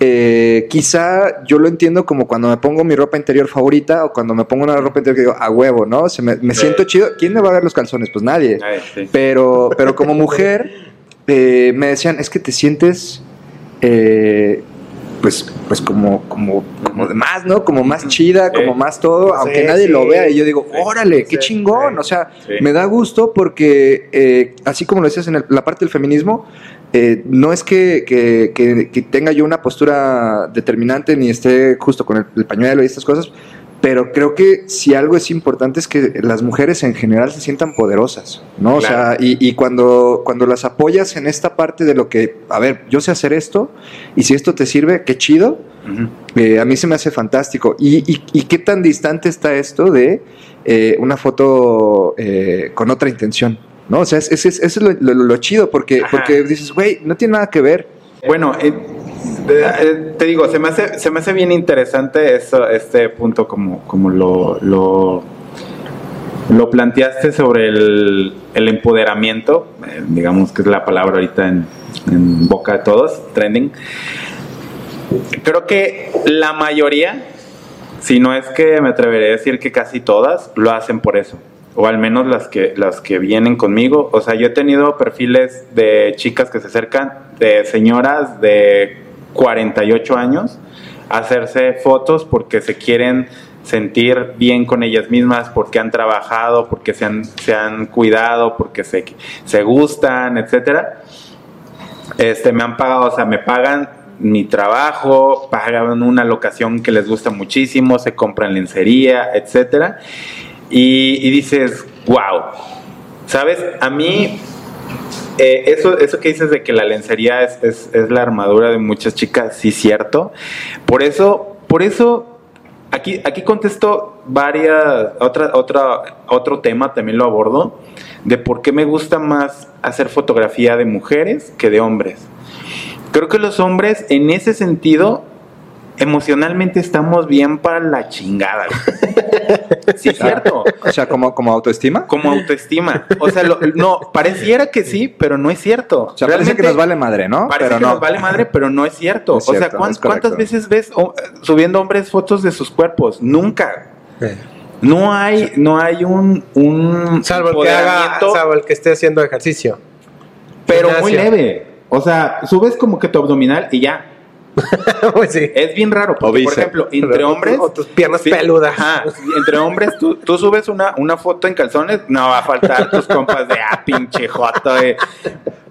eh, quizá yo lo entiendo como cuando me pongo mi ropa interior favorita o cuando me pongo una ropa interior que digo, a huevo, ¿no? Se me, me siento chido. ¿Quién me va a ver los calzones? Pues nadie. Ay, sí. Pero, pero como mujer, eh, me decían, es que te sientes, eh, pues, pues como, como, como de más, ¿no? Como más chida, como más todo, aunque nadie lo vea. Y yo digo, órale, qué chingón. O sea, me da gusto porque, eh, así como lo decías en el- la parte del feminismo, eh, no es que, que- que- que tenga yo una postura determinante ni esté justo con el, el pañuelo y estas cosas, pero creo que si algo es importante es que las mujeres en general se sientan poderosas, ¿no? O sea, y, y cuando, cuando las apoyas en esta parte de lo que, a ver, yo sé hacer esto, y si esto te sirve, qué chido, eh, a mí se me hace fantástico. ¿Y, y, y qué tan distante está esto de eh, una foto eh, con otra intención? ¿No? O sea, es- es- es- eso es lo, lo- lo chido, porque, Ajá. porque dices, güey, no tiene nada que ver. Bueno, eh, eh, te digo, se me hace, se me hace bien interesante eso, este punto como, como lo, lo, lo planteaste sobre el, el empoderamiento, eh, digamos que es la palabra ahorita en, en boca de todos, trending. Creo que la mayoría, si no es que me atreveré a decir que casi todas, lo hacen por eso. O al menos las que, las que vienen conmigo. O sea, yo he tenido perfiles de chicas que se acercan, de señoras de 48 años, hacerse fotos porque se quieren sentir bien con ellas mismas, porque han trabajado, porque se han, se han cuidado, porque se, se gustan, etcétera este, me han pagado, o sea, me pagan mi trabajo, pagan una locación que les gusta muchísimo, se compran lencería, etcétera. Y, y dices, wow, ¿sabes? A mí, eh, eso, eso que dices de que la lencería es, es, es la armadura de muchas chicas, sí, cierto. Por eso, por eso, aquí, aquí contesto varias, otra, otra, otro tema también lo abordo, de por qué me gusta más hacer fotografía de mujeres que de hombres. Creo que los hombres, en ese sentido, emocionalmente estamos bien para la chingada. güey. Sí, es cierto. O sea, como, como autoestima. Como autoestima. O sea, lo- no, pareciera que sí, pero no es cierto. O sea, parece que nos vale madre, ¿no? Parece Pero que no. nos vale madre, pero no es cierto. Es o sea, cierto, ¿cuán- es correcto. ¿cuántas veces ves oh, subiendo hombres fotos de sus cuerpos? Nunca. Eh, No hay, no hay un, un Salvo el que haga, salvo el que esté haciendo ejercicio. pero muy gimnasio. leve. O sea, subes como que tu abdominal y ya. pues sí. Es bien raro. Porque, por ejemplo, entre hombres. O tus piernas Sí, peludas. Ajá. Entre hombres, tú, tú subes una, una foto en calzones, no va a faltar tus compas de ah, pinche joto. eh".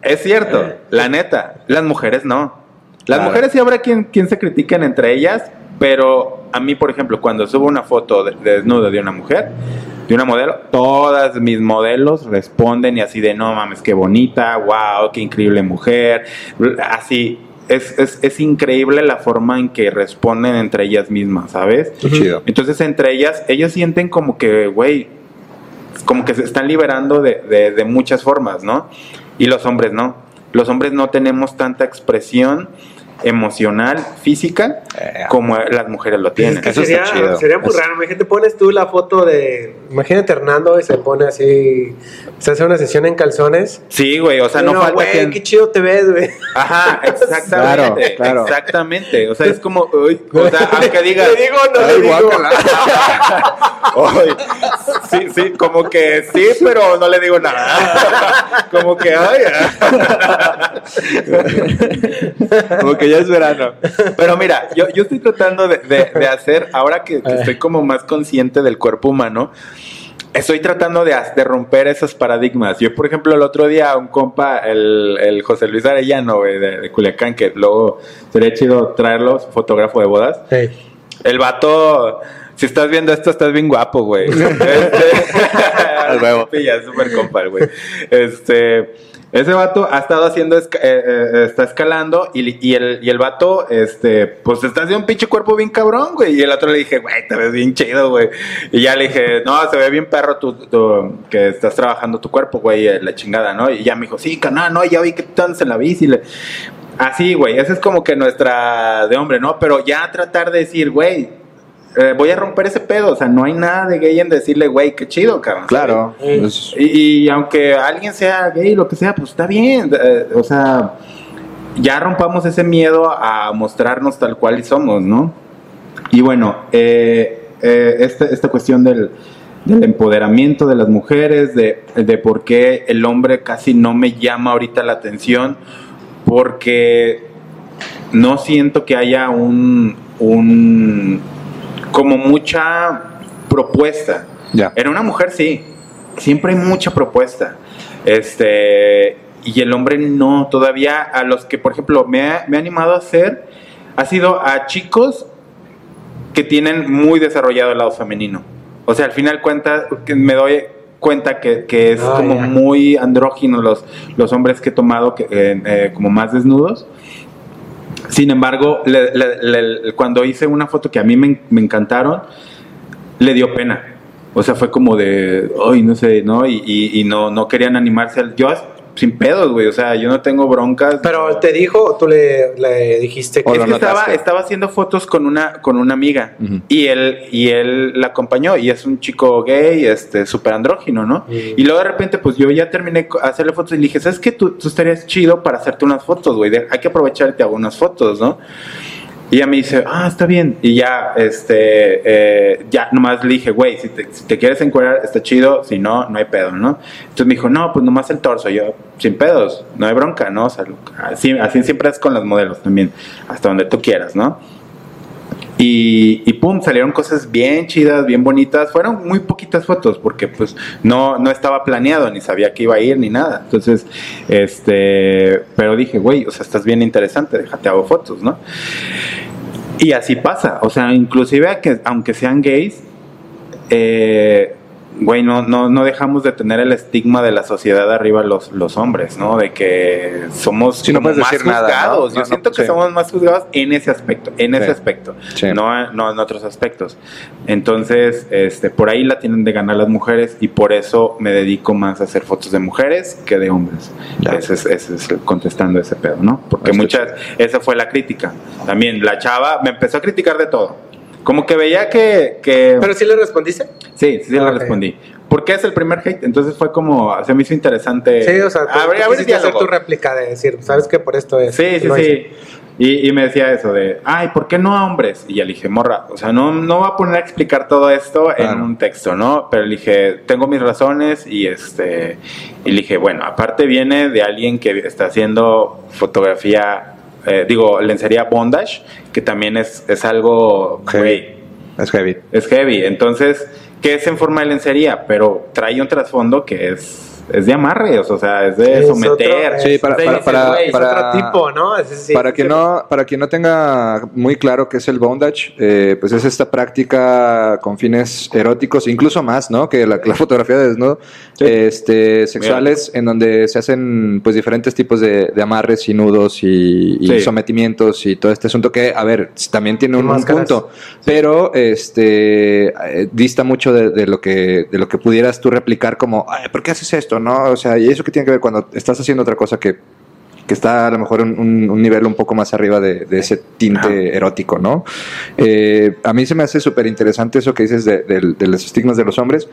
Es cierto, la neta. Las mujeres no. Las Claro. mujeres sí habrá quien, quien se critiquen entre ellas, pero a mí, por ejemplo, cuando subo una foto de, de desnudo de una mujer, de una modelo, todas mis modelos responden y así de no mames, qué bonita, wow, qué increíble mujer. Así. Es, es, es increíble la forma en que responden entre ellas mismas, ¿sabes? Qué chido. Entonces, entre ellas, ellas sienten como que, güey, como que se están liberando de, de- de muchas formas, ¿no? Y los hombres no. Los hombres no tenemos tanta expresión emocional, física, Eh. como las mujeres lo tienen. Es que Eso sería, está chido. sería muy raro. Imagínate, pones tú la foto de. Imagínate Hernando y se pone así. Se hace una sesión en calzones. Sí, güey, o sea, no, falta güey, qué chido te ves, güey. Ajá, exactamente, Claro, claro. exactamente. O sea, es como, uy, o sea, aunque digas, ¿Le digo no le digo? Ay, sí, sí, como que sí, pero no le digo nada. Como que, ay, ah. Como que ya es verano. Pero mira, yo, yo estoy tratando de, de- de hacer, ahora que, que estoy como más consciente del cuerpo humano, estoy tratando de, romper esos paradigmas. Yo, por ejemplo, el otro día, un compa, el, el José Luis Arellano, güey, de, de Culiacán, que luego sería chido traerlo, fotógrafo de bodas. El vato, si estás viendo esto, estás bien guapo, güey. Este, huevo. Pilla, súper compa, el güey. Este, ese vato ha estado haciendo, esca- eh, eh, está escalando y, y el, y el vato, este, pues está haciendo un pinche cuerpo bien cabrón, güey. Y el otro le dije, güey, te ves bien chido, güey. Y ya le dije, no, se ve bien perro tu, tu- que estás trabajando tu cuerpo, güey, eh, la chingada, ¿no? Y ya me dijo, sí, canal, no, ya vi que tú andas en la bici. Así, güey, esa es como que nuestra de hombre, ¿no? Pero ya tratar de decir, güey, eh, voy a romper ese pedo. O sea, no hay nada de gay en decirle, güey, qué chido, cabrón. Claro. Sí. Y, y aunque alguien sea gay, lo que sea, pues está bien. eh, o sea, ya rompamos ese miedo a mostrarnos tal cual y somos, ¿no? Y bueno, eh, eh, esta, esta cuestión del, del empoderamiento de las mujeres, de, de por qué el hombre casi no me llama ahorita la atención, porque no siento que haya un, un como mucha propuesta. ya. En una mujer sí, siempre hay mucha propuesta. Este, y el hombre no, todavía a los que, por ejemplo, me ha, me ha animado a hacer, ha sido a chicos que tienen muy desarrollado el lado femenino. O sea, al final cuenta, que me doy cuenta que, que es como muy andrógino los, los hombres que he tomado que, eh, eh, como más desnudos. Sin embargo, le- le- cuando hice una foto que a mí me, encantaron, le dio pena. O sea, fue como de, ay, no sé, ¿no? Y, no, no querían animarse. Yo sin pedos, güey. O sea, yo no tengo broncas. Pero te dijo, o tú le, le dijiste que. Es que estaba, estaba haciendo fotos con una, con una amiga y él, y él la acompañó y es un chico gay, este, súper andrógino, ¿no? Y luego de repente, pues yo ya terminé hacerle fotos y le dije, ¿sabes qué? Tú, tú estarías chido para hacerte unas fotos, güey. De- Hay que aprovechar y te hago unas fotos, ¿no? Y ella me dice, ah, está bien. Y ya, este, eh, ya nomás le dije, güey, si te, si te quieres encuadrar, está chido. Si no, no hay pedo, ¿no? Entonces me dijo, no, pues nomás el torso. Yo, sin pedos, no hay bronca, ¿no? O sea, así, así siempre es con las modelos también, hasta donde tú quieras, ¿no? Y, pum, salieron cosas bien chidas, bien bonitas. Fueron muy poquitas fotos porque pues no, no estaba planeado, ni sabía que iba a ir, ni nada. Entonces, este, pero dije, güey, o sea, estás bien interesante, déjate hago fotos, ¿no? Y así pasa, o sea, inclusive que, aunque sean gays, eh, güey, no, no, no dejamos de tener el estigma de la sociedad arriba los, los hombres, ¿no? De que somos Sí, no más decir nada, ¿no? juzgados. No, Yo no, siento que sí. somos más juzgados en ese aspecto, en ese aspecto, no, no en otros aspectos. Entonces, este, por ahí la tienen de ganar las mujeres y por eso me dedico más a hacer fotos de mujeres que de hombres. Ese es, ese es contestando ese pedo, ¿no? Porque muchas, esa fue la crítica. También la chava me empezó a criticar de todo. Como que veía que... que Pero sí le respondiste. sí, sí, sí le respondí. Porque es el primer hate, entonces fue como, se me hizo interesante. Sí, o sea, tú, abrir, abrir hacer tu réplica de decir, ¿sabes qué? Por esto es. Sí, sí, sí. hice. Y, y me decía eso de, ay, ¿por qué no a hombres? Y ya le dije, morra, o sea, no, no voy a poner a explicar todo esto en un texto, ¿no? Pero le dije, tengo mis razones y este, y le dije, bueno, aparte viene de alguien que está haciendo fotografía, eh, digo, lencería bondage, que también es, es algo, Heavy. Es heavy. es heavy. Entonces, que es en forma de lencería, pero trae un trasfondo que es, es de amarre, o sea, es de someter. Sí, para- para- para- para- otro tipo, ¿no? Para, que no, para quien no tenga muy claro qué es el bondage, eh, pues es esta práctica con fines eróticos, incluso más, ¿no? Que la, la fotografía de desnudo, Sí. este, sexuales, en donde se hacen pues diferentes tipos de, de amarres y nudos y, y Sí. sometimientos y todo este asunto que, a ver, también tiene un, punto, pero este eh, dista mucho de, de lo que de lo que pudieras tú replicar como, Ay, ¿por qué haces esto? No, o sea, y eso que tiene que ver cuando estás haciendo otra cosa que que está a lo mejor un, un- un nivel un poco más arriba de, de ese tinte erótico, ¿no? Eh, a mí se me hace súper interesante eso que dices de, los estigmas de los hombres,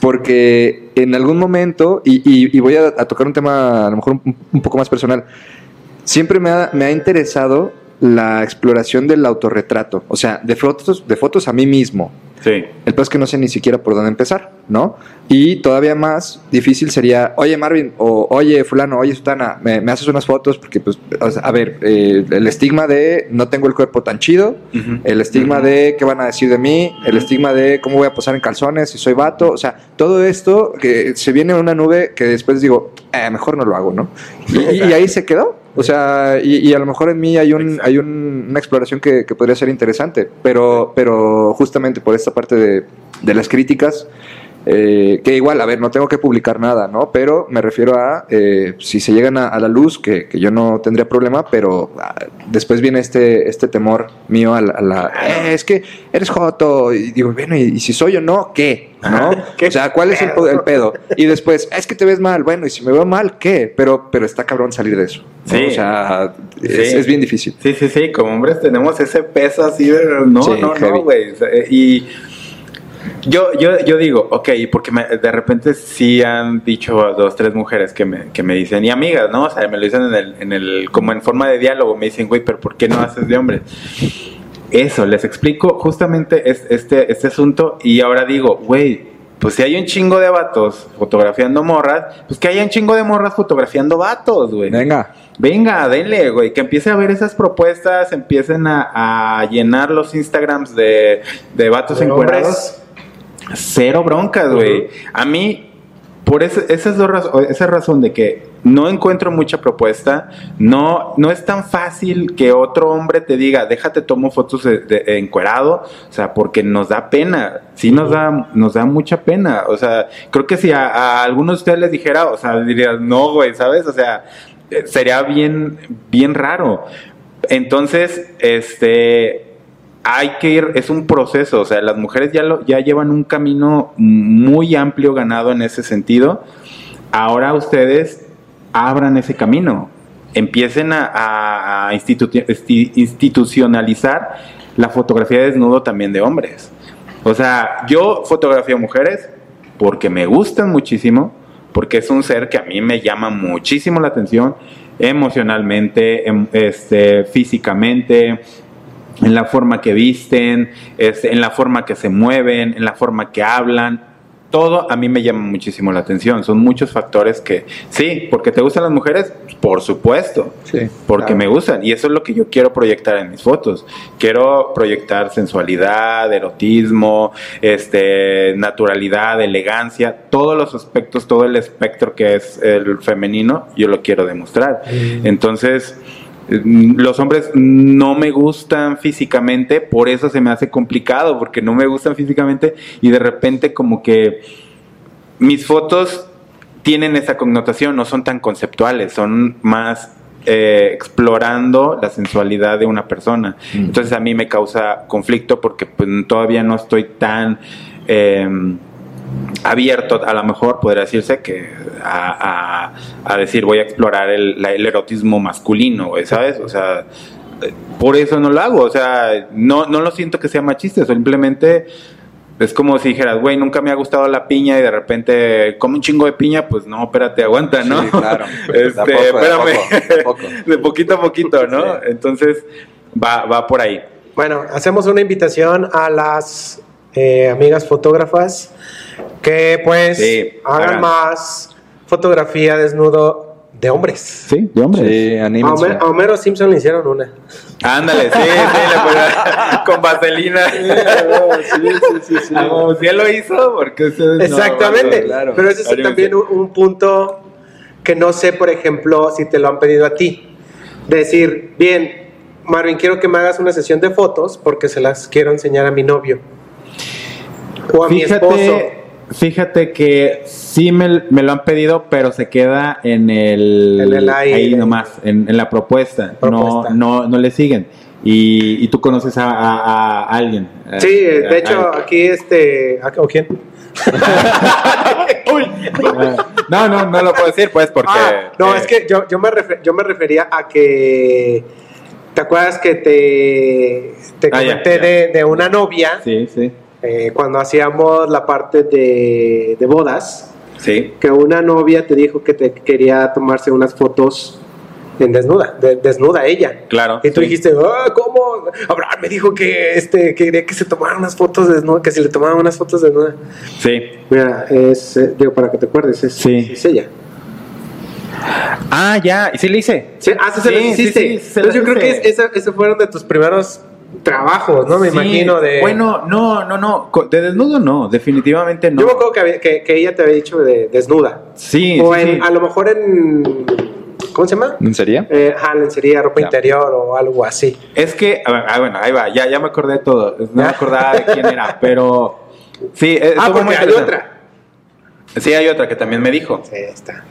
porque en algún momento, y, y- y voy a, a tocar un tema a lo mejor un, un poco más personal, siempre me ha, me ha interesado la exploración del autorretrato, o sea, de fotos, de fotos a mí mismo. Sí. El peor es que no sé ni siquiera por dónde empezar, ¿no? Y todavía más difícil sería, oye Marvin, o oye fulano, oye Sutana, me, me haces unas fotos porque, pues, o sea, a ver, eh, el estigma de no tengo el cuerpo tan chido, el estigma de qué van a decir de mí, el estigma de cómo voy a posar en calzones si soy vato, o sea, todo esto que se viene en una nube que después digo, eh, mejor no lo hago, ¿no? Y, y ahí se quedó. O sea, y, y a lo mejor en mí hay, un, hay un- una exploración que, que podría ser interesante, pero, pero justamente por esta parte de, de las críticas, eh, que igual, a ver, no tengo que publicar nada, ¿no? Pero me refiero a, eh, si se llegan a, a la luz, que, que yo no tendría problema, pero ah, después viene este, este temor mío a la... a la, "Eh, es que eres joto, y digo, bueno, y, y si soy o no, ¿qué? ¿No? ¿Qué o sea, ¿cuál es el, pedo? el pedo? Y después, es que te ves mal, bueno, y si me veo mal, ¿qué? Pero, pero está cabrón salir de eso. ¿no? Sí. O sea, es, Sí. es bien difícil. Sí, sí, sí, como hombres tenemos ese peso así de no, Sí, no, heavy. no, güey. Eh, Y yo, yo, yo digo, ok, porque me- de repente sí han dicho dos, tres mujeres que me, que me dicen, y amigas, ¿no? O sea, me lo dicen en el, en el, como en forma de diálogo, me dicen, güey, pero ¿por qué no haces de hombre? Eso, les explico justamente es- este, este asunto y ahora digo, güey, pues si hay un chingo de vatos fotografiando morras, pues que haya un chingo de morras fotografiando vatos, güey. Venga. Venga, denle, güey, que empiece a ver esas propuestas, empiecen a, a llenar los Instagrams de, de vatos De encuerados. Cero broncas, güey. A mí, por ese- dos raz- esa razón de que no encuentro mucha propuesta, no, no es tan fácil que otro hombre te diga, déjate tomo fotos de, encuerado, o sea, porque nos da pena, sí nos da, nos da mucha pena, o sea, creo que si a, a algunos de ustedes les dijera, o sea, dirían, no, güey, ¿sabes? O sea, eh, sería bien, bien raro. Entonces, este, hay que ir, es un proceso, o sea, las mujeres ya, lo, ya llevan un camino muy amplio ganado en ese sentido. Ahora ustedes abran ese camino, empiecen a, institucionalizar la fotografía de desnudo también de hombres. O sea, yo fotografío mujeres porque me gustan muchísimo, porque es un ser que a mí me llama muchísimo la atención emocionalmente, em- este, físicamente, en la forma que visten, este, en la forma que se mueven, en la forma que hablan. Todo a mí me llama muchísimo la atención. Son muchos factores que, sí, porque te gustan las mujeres, por supuesto, Sí. porque Claro. me gustan. Y eso es lo que yo quiero proyectar en mis fotos. Quiero proyectar sensualidad, erotismo, este, naturalidad, elegancia, todos los aspectos, todo el espectro que es el femenino, yo lo quiero demostrar. Entonces, mm, los hombres no me gustan físicamente, por eso se me hace complicado, porque no me gustan físicamente y de repente como que mis fotos tienen esa connotación, no son tan conceptuales, son más eh, explorando la sensualidad de una persona. Mm. Entonces a mí me causa conflicto porque pues, todavía no estoy tan eh, abierto, a lo mejor podría decirse que a, a- a decir voy a explorar el, la- el erotismo masculino, güey, ¿sabes? O sea, eh, por eso no lo hago, o sea, no, no lo siento que sea machista, simplemente es como si dijeras, güey, nunca me ha gustado la piña y de repente come un chingo de piña, pues no, espérate, aguanta, ¿no? Sí, claro. Este, De poco, de espérame. poco, de poco. De poquito a poquito, ¿no? Sí. Entonces, va, va por ahí. Bueno, hacemos una invitación a las eh, amigas fotógrafas que pues Sí, hagan hagan. más fotografía desnudo de hombres. Sí, de hombre. Sí, A anímense. Homer- a Homero Simpson le hicieron una. Ándale, sí, sí, le con vaselina. Ah, como si él lo hizo, porque ustedes no, Exactamente. claro. Pero ese es Anímense. también un, un punto que no sé, por ejemplo, si te lo han pedido a ti. Decir, bien, Marvin, quiero que me hagas una sesión de fotos porque se las quiero enseñar a mi novio. O a mi esposo. Fíjate, fíjate que sí me, me lo han pedido, pero se queda en el, En el aire. ahí nomás, en, en la propuesta. Propuesta. No, no, no le siguen. Y, y tú conoces a, a- a alguien. Sí, Eh, de hecho, aquí este. ¿a- ¿O quién? Ah, No, no, no lo puedo decir, pues, porque. Ah, no, eh, es que yo, yo, me refer- yo me refería a que. ¿Te acuerdas que te, te Ah, ya, comenté ya. De, de una novia Sí, sí. Eh, cuando hacíamos la parte de, de bodas? Sí. Que una novia te dijo que te quería tomarse unas fotos en desnuda, de- desnuda ella. Claro. Y tú sí. dijiste, ah, ¿cómo? Abraham me dijo que este que quería que se tomaran unas fotos desnudas, que se le tomaran unas fotos desnudas. Sí. Mira, es, eh, digo, para que te acuerdes, es, Sí. es ella. Ah, ya. ¿Y sí le hice? Sí, ah, sí, se lo hiciste. Entonces yo creo que esos fueron de tus primeros trabajos, ¿no? Me Sí, imagino de... Bueno, no, no, no. De desnudo no, definitivamente no. Yo me acuerdo que, había- que, que ella te había dicho de desnuda. Sí, o sí, en, sí. a lo mejor en... ¿Cómo se llama? ¿En serio? Eh, ajá, lencería, ropa Ya. interior o algo así. Es que, a ver, ah, bueno, ahí va, ya, ya me acordé de todo. No me acordaba de quién era, pero sí, eh, Ah, porque hay otra. Sí, hay otra que también me dijo. Sí, está.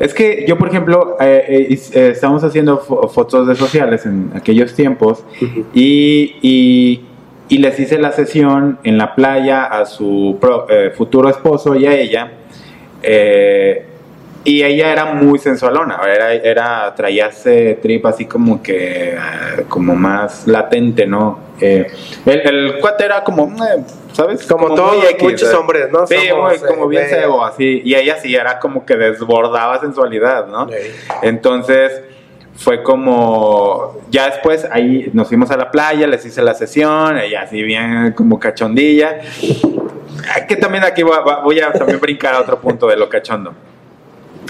Es que yo, por ejemplo, eh, eh, eh, estábamos haciendo fo- fotos de sociales en aquellos tiempos y, y- y les hice la sesión en la playa a su pro- eh, futuro esposo y a ella. Y ella era muy sensualona, era, era traía ese trip así como que, ah, como más latente, ¿no? Eh, el, el cuate era como, eh, ¿sabes? Como muy todos, X, muchos ¿sabes? hombres, ¿no? Sí, Somos, muy- como eh, bien cebo, así. Y ella sí era como que desbordaba sensualidad, ¿no? Entonces fue como, ya después ahí nos fuimos a la playa, les hice la sesión, ella así bien como cachondilla. Que también aquí voy a, voy a también brincar a otro punto de lo cachondo.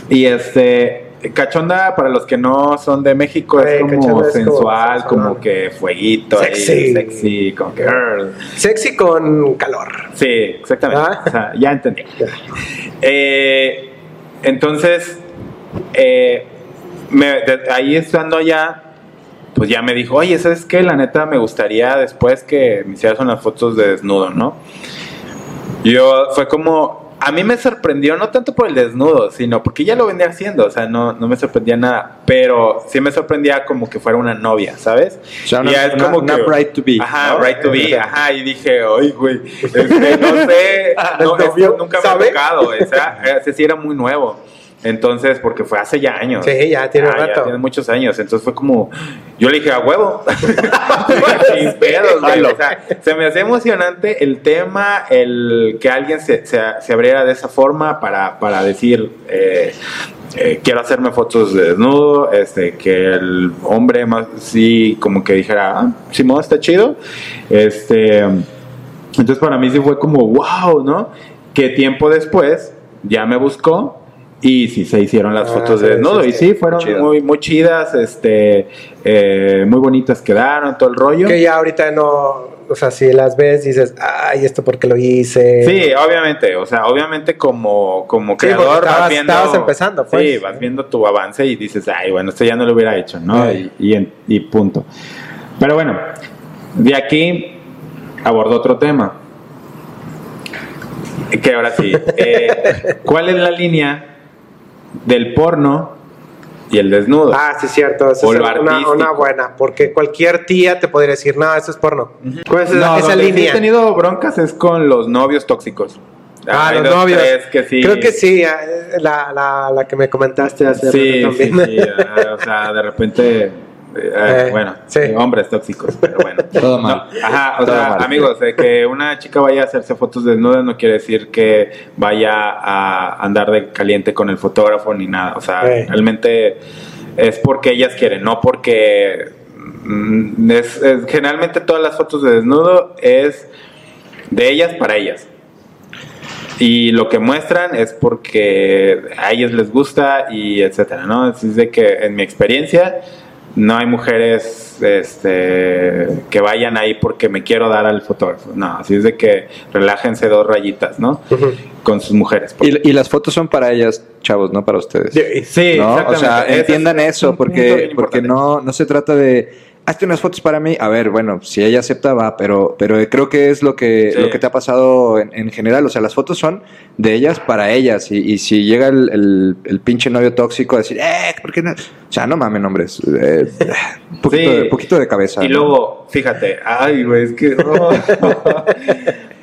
Y este, cachonda, para los que no son de México, es como cachonda es como sensual, como que fueguito, ahí, Sexy. sexy, que... "Arr". Sexy con calor. Sí, exactamente. Ah. O sea, ya entendí. Ya. Eh, entonces, eh, me- de- ahí estando allá, pues ya me dijo, oye, ¿sabes qué? La neta me gustaría después que me hicieras unas fotos de desnudo, ¿no? Yo fue como, a mí me sorprendió, no tanto por el desnudo, sino porque ya lo venía haciendo, o sea, no, no me sorprendía nada, pero sí me sorprendía como que fuera una novia, ¿sabes? O sea, una, Ya es una- como una que- bride to be. Ajá, ¿no? right to be, ajá, y dije, oye, güey, este, no sé, no, ¿El novio esto nunca me ha tocado, o sea, ese sí era muy nuevo. Entonces, porque fue hace ya años. Sí, ya tiene Ah, rato. tiene muchos años. Entonces fue como, yo le dije, a huevo. Sin pedos, güey. Jalo. O sea, se me hacía emocionante el tema, el que alguien se, se, se abriera de esa forma para, para decir, eh, eh, quiero hacerme fotos de desnudo, este, que el hombre más, sí, como que dijera, ah, Simón, está chido. Este, entonces para mí sí fue como, wow, ¿no? Que tiempo después ya me buscó y sí se hicieron las Ah, fotos sí, de desnudo. sí, y sí. sí, fueron Chido. muy, muy chidas, este, eh, muy bonitas quedaron, todo el rollo. Que ya ahorita no, o sea, si las ves dices, ay, esto porque lo hice. Sí, obviamente, o sea, obviamente como, como Sí, creador estabas- vas viendo... estabas empezando, pues. Sí, vas viendo tu avance y dices, ay, bueno, esto ya no lo hubiera hecho, ¿no? Y, y y punto. Pero bueno, de aquí abordo otro tema. Que ahora sí, eh, ¿cuál es la línea del porno y el desnudo? Ah, sí, cierto. Esa O es una, buena, porque cualquier tía te podría decir, no, eso es porno. ¿Cuál es esa, No, esa donde línea? he tenido broncas es con los novios tóxicos. Ah, Hay los dos, novios. tres que sí. Creo que sí, eh, la, la, la que me comentaste hace Sí, rato sí, también. sí, ah, o sea, de repente, eh, Eh, bueno, sí. eh, hombres tóxicos, pero bueno. Todo mal. No, ajá, o Todo sea, mal. amigos, de que una chica vaya a hacerse fotos desnudas no quiere decir que vaya a andar de caliente con el fotógrafo ni nada, o sea, realmente es porque ellas quieren, no porque mm, es, es- generalmente todas las fotos de desnudo es de ellas para ellas. Y lo que muestran es porque a ellas les gusta y etcétera, ¿no? Así es de que en mi experiencia no hay mujeres este, que vayan ahí porque me quiero dar al fotógrafo. No, así es de que relájense dos rayitas, ¿no? Con sus mujeres. Y, y las fotos son para ellas, chavos, no para ustedes. Sí, ¿no? O exactamente. sea, entiendan es eso, porque, porque no, no se trata de hazte unas fotos para mí. A ver, bueno, si ella acepta, va, pero, pero creo que es lo que, Sí. lo que te ha pasado en, en general. O sea, las fotos son de ellas para ellas. Y, y si llega el, el, el pinche novio tóxico a decir, eh, ¿por qué no? O sea, no mames, hombres. Eh, un poquito, Sí. de, poquito de cabeza. Y ¿no? luego, fíjate, ay, güey, es que. oh.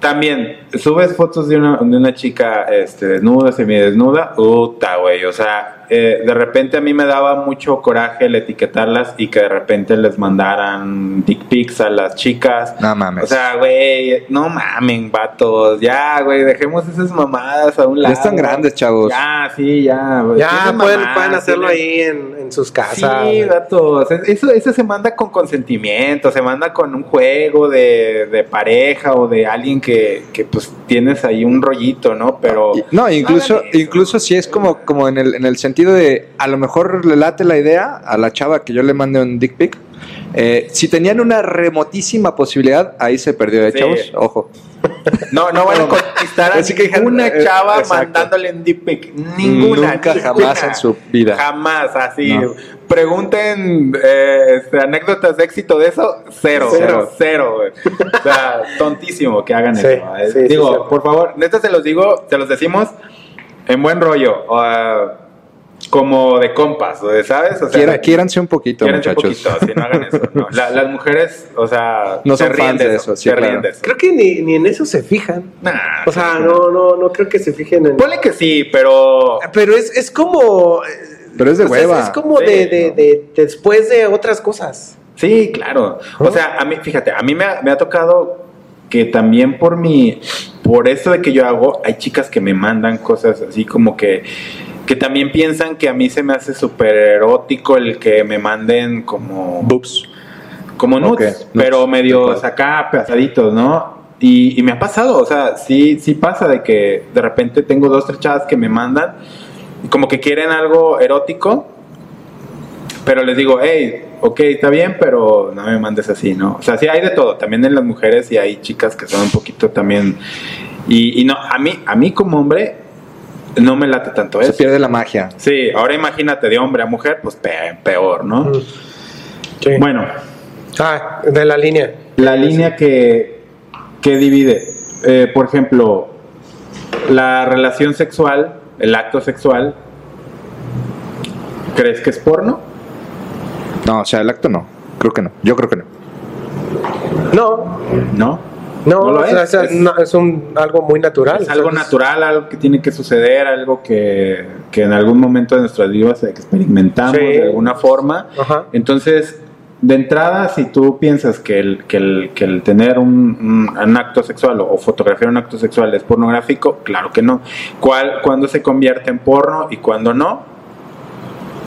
también, subes fotos de una, de una chica este, desnuda, semidesnuda, puta, güey. O sea, eh, de repente a mí me daba mucho coraje el etiquetarlas y que de repente les mandaran dick pics a las chicas. No mames. O sea, güey, no mamen, vatos. Ya, güey, dejemos esas mamadas a un Ya lado. están grandes, chavos. Ya, sí, ya. Ya pueden, hacerlo ahí en, en sus casas. Sí, gatos. Eso, eso se manda con consentimiento, se manda con un juego de, de pareja o de alguien que, que, pues tienes ahí un rollito, ¿no? Pero No, incluso, incluso si es como, como en, el, en el sentido de a lo mejor le late la idea a la chava que yo le mande un dick pic. eh, si tenían una remotísima posibilidad, ahí se perdió, ¿eh, Sí. chavos? Ojo. No, no van a conquistar a que, ninguna eh, chava exacto. mandándole un deep pic. Ninguna. Nunca ninguna. jamás en su vida. Jamás, así. No. Pregunten eh, este, anécdotas de éxito de eso. Cero, Cero. cero. O sea, tontísimo que hagan Sí, eso. eh. sí, Digo, sí. por favor, neta se los digo, se los decimos en buen rollo. Como de compas, o de, ¿sabes? O sea, Quiera- quiéranse un poquito, quiéranse un muchachos. poquito, sí, no hagan eso. no. La- las mujeres, o sea, No se son ríen fans de eso, sí, se ríen claro. de eso. Creo que ni, ni en eso se fijan. Nah, O sea, no, no, no creo que se fijen en. Ponle que sí, pero Pero es, es como. eh, Pero es de hueva. Es, como Sí, de, de- no. de- después de otras cosas. Sí, claro. O sea, a mí, fíjate, a mí me ha, me ha tocado que también por mi, por eso de que yo hago, hay chicas que me mandan cosas así como que, que también piensan que a mí se me hace súper erótico el que me manden como, Boobs. como nudes, pero nudes, medio acuerdo. acá pesaditos, ¿no? Y, y me ha pasado, o sea, sí, sí pasa de que de repente tengo dos, tres chavas que me mandan y como que quieren algo erótico, pero les digo, hey, ok, está bien, pero no me mandes así, ¿no? O sea, sí hay de todo, también en las mujeres y hay chicas que son un poquito también... Y, y no, a mí, a mí como hombre no me late tanto Se eso. pierde la magia. Sí, ahora imagínate de hombre a mujer, pues pe- peor, ¿no? Sí. Bueno, Ah, de la línea. la línea que, que divide, eh, por ejemplo, la relación sexual, el acto sexual, ¿crees que es porno? No, o sea, el acto no. Creo que no. Yo creo que no. No, ¿No? No, No lo es, o sea, es- no, es un, algo muy natural. Es algo natural, algo que tiene que suceder, algo que, que en algún momento de nuestras vidas experimentamos Sí. de alguna forma. Ajá. Entonces, de entrada, si tú piensas que el, que el, que el tener un, un- un acto sexual o, o fotografiar un acto sexual es pornográfico, claro que no. ¿Cuál, ¿Cuándo se convierte en porno y cuándo no?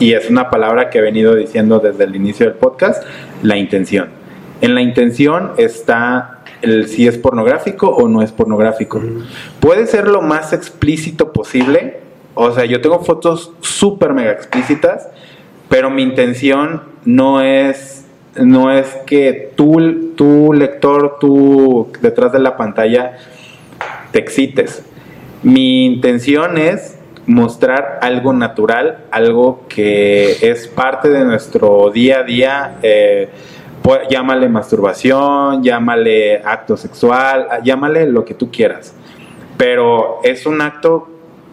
Y es una palabra que he venido diciendo desde el inicio del podcast, la intención. En la intención está el si es pornográfico o no es pornográfico. Puede ser lo más explícito posible. O sea, yo tengo fotos súper mega explícitas, pero mi intención no es, no es que tú, tú lector, tú detrás de la pantalla, te excites. Mi intención es mostrar algo natural, algo que es parte de nuestro día a día. eh, pu- llámale masturbación, llámale acto sexual, ah, llámale lo que tú quieras. Pero es un acto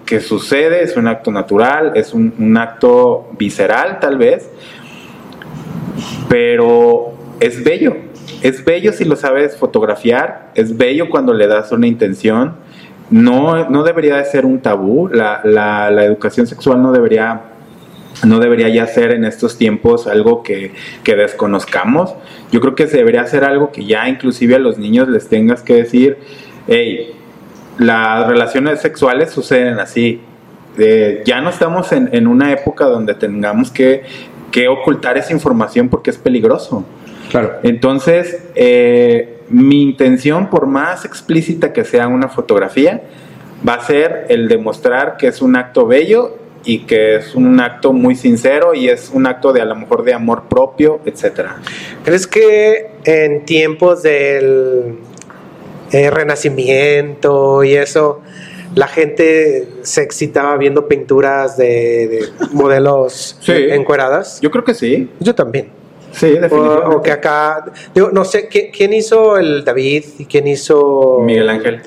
que sucede, es un acto natural, es un, un acto visceral tal vez, pero es bello. Es bello si lo sabes fotografiar, es bello cuando le das una intención. No, no debería de ser un tabú, la- la educación sexual no debería, no debería ya ser en estos tiempos algo que, que desconozcamos. Yo creo que se debería hacer algo que ya inclusive a los niños les tengas que decir, hey, las relaciones sexuales suceden así. Eh, ya no estamos en, en una época donde tengamos que, que ocultar esa información porque es peligroso. Claro. Entonces, eh, mi intención, por más explícita que sea una fotografía, va a ser el demostrar que es un acto bello y que es un acto muy sincero y es un acto de a lo mejor de amor propio, etcétera. ¿Crees que en tiempos del eh, renacimiento y eso, la gente se excitaba viendo pinturas de, de modelos Sí. encueradas? Yo creo que sí, Yo también. sí, definitivamente. O, o que acá, digo, no sé, ¿quién, quién hizo el David y quién hizo... Miguel Ángel.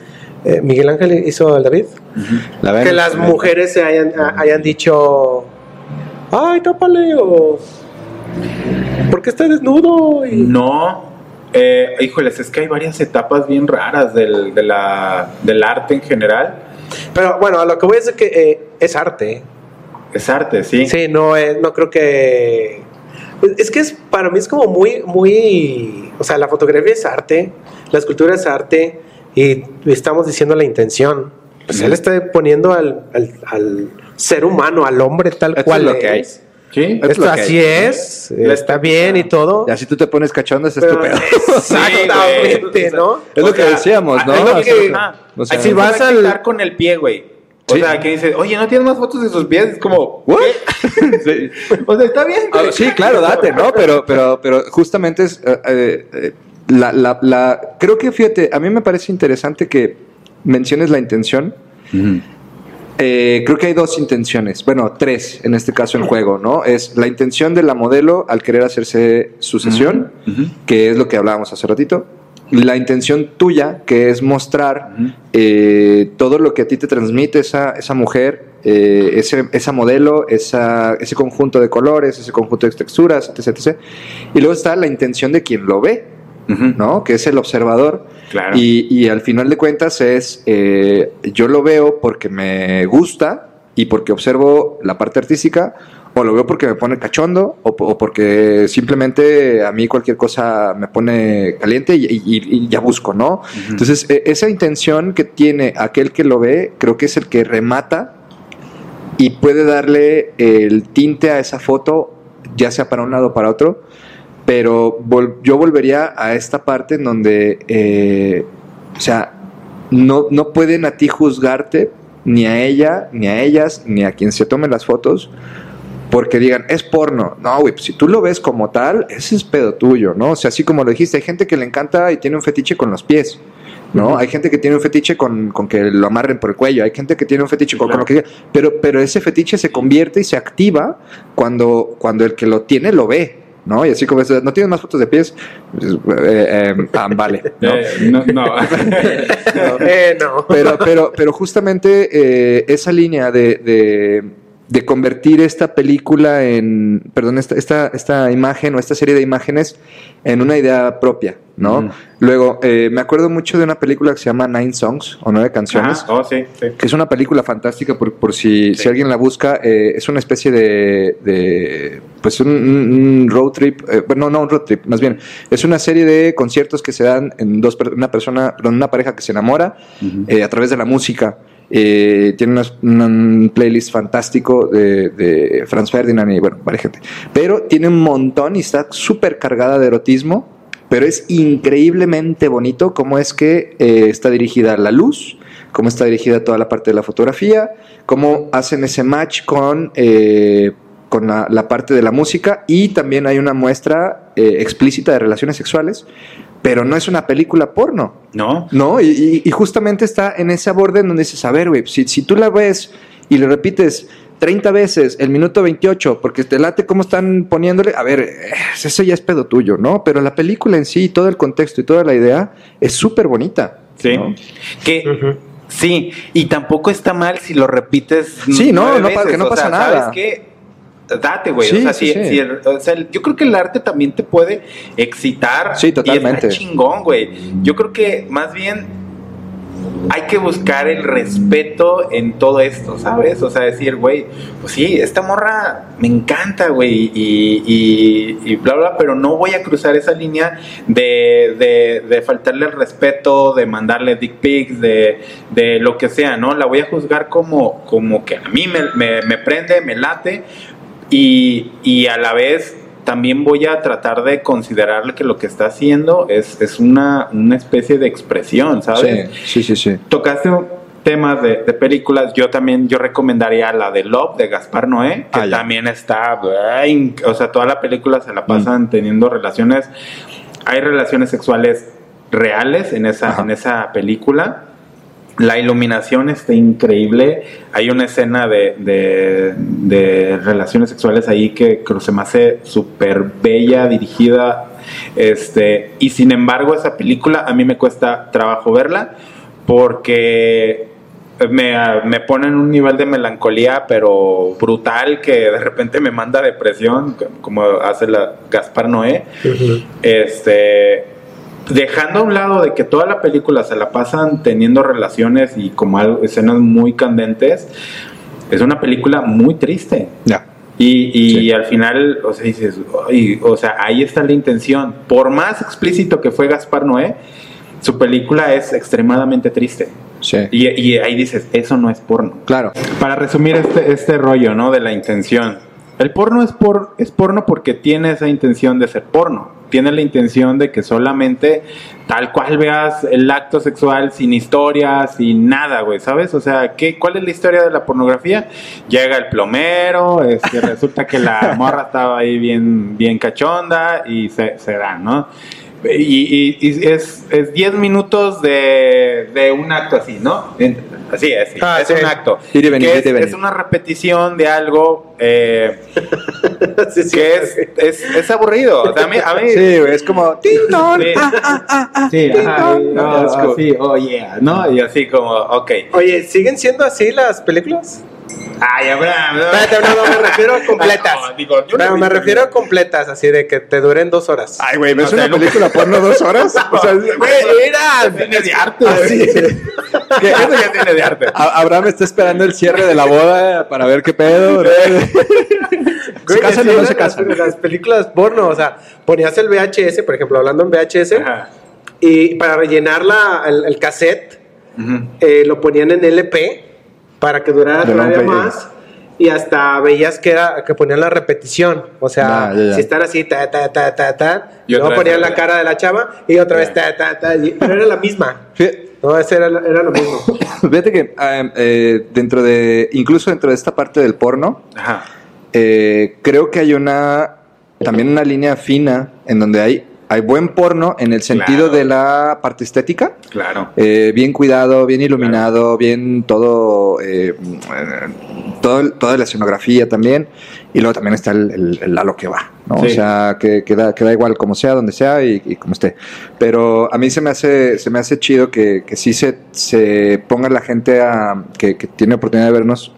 Eh, Miguel Ángel hizo el David. La que las mujeres se hayan, a- hayan dicho, ay, tápale, o ¿por qué está desnudo? Y- No, Eh, híjoles, es que hay varias etapas bien raras del, de la, del arte en general. Pero bueno, a lo que voy a decir que eh, es arte. Es arte, sí. Sí, no, es, no creo que... Es que es, para mí es como muy, muy... O sea, la fotografía es arte, la escultura es arte y estamos diciendo la intención. Pues él está poniendo al, al, al ser humano, al hombre tal Esto cual es lo que hay. es. Sí. Es Esto lo que así hay. es, La está bien y todo. Y así tú te pones cachondo, es pero- estupendo. Exactamente, ¿no? Es lo que sea, decíamos, ¿no? Es lo que, Ajá. O sea, así si vas a quitar con el pie, güey. O Sí. sea, que dices, oye, ¿no tienes más fotos de sus pies? Es como, ¿What? ¿qué? O sea, está bien. Ah, güey. sí, claro, date, ¿no? Pero, pero, pero justamente es eh, eh, eh, la, la, la- creo que fíjate, a mí me parece interesante que menciones la intención. Eh, creo que hay dos intenciones, bueno, tres en este caso en juego, ¿no? Es la intención de la modelo al querer hacerse su sesión, Ujú. que es lo que hablábamos hace ratito. La intención tuya, que es mostrar eh, todo lo que a ti te transmite esa, esa mujer, eh, ese, esa modelo, esa, ese conjunto de colores, ese conjunto de texturas, etc, etc. Y luego está la intención de quien lo ve, ¿no? Que es el observador. Claro. Y, y al final de cuentas es, eh, yo lo veo porque me gusta y porque observo la parte artística, o lo veo porque me pone cachondo, o, po- o porque simplemente a mí cualquier cosa me pone caliente y, y- y ya busco, ¿no? Entonces, e- esa intención que tiene aquel que lo ve, creo que es el que remata y puede darle el tinte a esa foto, ya sea para un lado o para otro, pero vol- yo volvería a esta parte en donde, eh, o sea, no, no pueden a ti juzgarte, ni a ella, ni a ellas, ni a quien se tome las fotos, porque digan, es porno. No, güey, pues si tú lo ves como tal, ese es pedo tuyo, ¿no? O sea, así como lo dijiste, hay gente que le encanta y tiene un fetiche con los pies. ¿no? Hay gente que tiene un fetiche con, con que lo amarren por el cuello, hay gente que tiene un fetiche con, con lo que pero, pero ese fetiche se convierte y se activa cuando, cuando el que lo tiene lo ve, ¿no? Y así como es, no tienes más fotos de pies, Pues, eh, eh, ah, vale, ¿no? Eh, no, no. Eh, no. Pero, pero, pero justamente eh, esa línea de, de, de convertir esta película en, perdón, esta, esta, esta imagen o esta serie de imágenes en una idea propia, ¿no? Ujú. Luego, eh, me acuerdo mucho de una película que se llama Nine Songs o Nueve Canciones. Oh, sí, sí. que es una película fantástica por, por si, Sí. si alguien la busca, eh, es una especie de, de, pues un, road trip, eh, bueno, no un road trip, más bien, es una serie de conciertos que se dan en dos, una persona, perdón, una pareja que se enamora eh, a través de la música. Eh, tiene una- un playlist fantástico de, de Franz Ferdinand y bueno, varias gente. Pero tiene un montón y está súper cargada de erotismo, pero es increíblemente bonito cómo es que eh, está dirigida la luz, cómo está dirigida toda la parte de la fotografía, cómo hacen ese match con, eh, con la, parte de la música y también hay una muestra explícita de relaciones sexuales, pero no es una película porno. ¿No? No, y, y- y justamente está en ese borde en donde dices, a ver, güey, si, si tú la ves y le repites 30 veces el minuto 28 porque te late cómo están poniéndole, a ver, eh, eso ya es pedo tuyo, ¿no? Pero la película en sí, todo el contexto y toda la idea es súper bonita. Sí. ¿no? Que sí, y tampoco está mal si lo repites. Sí, no, no pa- que veces, no o pasa sea, nada. ¿Sabes qué? Date, güey. Sí, o sea, sí, si- sí. si el- o sea, yo creo que el arte también te puede excitar. Sí, totalmente. Y está chingón, güey. Yo creo que más bien hay que buscar el respeto en todo esto, ¿sabes? O sea, decir, güey, pues sí, esta morra me encanta, güey, y, y, y bla, bla, pero no voy a cruzar esa línea de, de, de faltarle el respeto, de mandarle dick pics, de, de lo que sea, ¿no? La voy a juzgar como, como que a mí me, me, me prende, me late, y, y a la vez también voy a tratar de considerarle que lo que está haciendo es, es una, una especie de expresión, ¿sabes? Sí, sí, sí, sí. Tocaste temas de, de películas, yo también yo recomendaría la de Love de Gaspar Noé, que Ah, también está, ay, o sea, toda la película se la pasan teniendo relaciones, hay relaciones sexuales reales en esa, Ajá. en esa película. La iluminación está increíble. Hay una escena de, de- de relaciones sexuales ahí que creo se me hace súper bella, dirigida. Este, y sin embargo, esa película a mí me cuesta trabajo verla porque me, me pone en un nivel de melancolía, pero brutal, que de repente me manda depresión, como hace la Gaspar Noé. Este, dejando a un lado de que toda la película se la pasan teniendo relaciones y como algo- escenas muy candentes, es una película muy triste. Ya. Y, y Sí. al final, o sea, o sea, ahí está la intención. Por más explícito que fue Gaspar Noé, su película es extremadamente triste. Sí. Y, y ahí dices, eso no es porno. Claro. Para resumir este, este rollo, ¿no? De la intención. El porno es, por, es porno porque tiene esa intención de ser porno. Tiene la intención de que solamente tal cual veas el acto sexual sin historia, sin nada, güey, ¿sabes? O sea, ¿qué, ¿cuál es la historia de la pornografía? Llega el plomero, este, resulta que la morra estaba ahí bien, bien cachonda y se, se da, ¿no? Y, y- y es, es 10 minutos de, de un acto así, ¿no? Así es, sí, Ah, es sí. un acto. Venir, es, venir. es una repetición de algo eh, Sí, sí, que es, es, es aburrido. O sea, a mí, a mí- Sí, güey, es como. ¡Ting, dong! Sí. Ah, Sí, ajá, dong. no, Es así, oh yeah, ¿no? Y así como, ok. Oye, ¿siguen siendo así las películas? Ay, Abraham, no. Espérate, no, no, me refiero a completas. No, digo, yo no me refiero a completas, así de que te duren dos horas. Ay, güey, ¿ves O sea, una película porno dos horas? O sea, Güey, mira. Tiene de arte, así. Que Eso ya tiene de arte. Abraham está esperando el cierre de la boda para ver qué pedo. ¿No? ¿Se casan o no se las- casan? Las películas porno, o sea, ponías el VHS, por ejemplo, hablando en VHS, Ajá. y para rellenar la, el, el cassette, Ujú. eh, lo ponían en LP para que durara De todavía más. Y hasta veías que era que ponían la repetición. O sea, ya, ya. si están así, ta, ta, ta, ta, ta, Y luego vez ponían la cara de la chava y otra vez Ya. ta, ta, ta. y- Pero era la misma. No, ese era, era lo mismo. Fíjate que eh, eh, dentro de, incluso dentro de esta parte del porno, Ajá. Eh, creo que hay una, también una línea fina en donde hay, hay buen porno en el sentido Claro. de la parte estética. Claro. Eh, bien cuidado, bien iluminado, bien todo, eh, todo toda la escenografía también. Y luego también está el, el- el a lo que va, ¿no? O Sí. sea, que, que da, que da igual como sea, donde sea y, y como esté. Pero a mí se me hace, se me hace chido que, que sí se, se ponga la gente a, que, que tiene oportunidad de vernos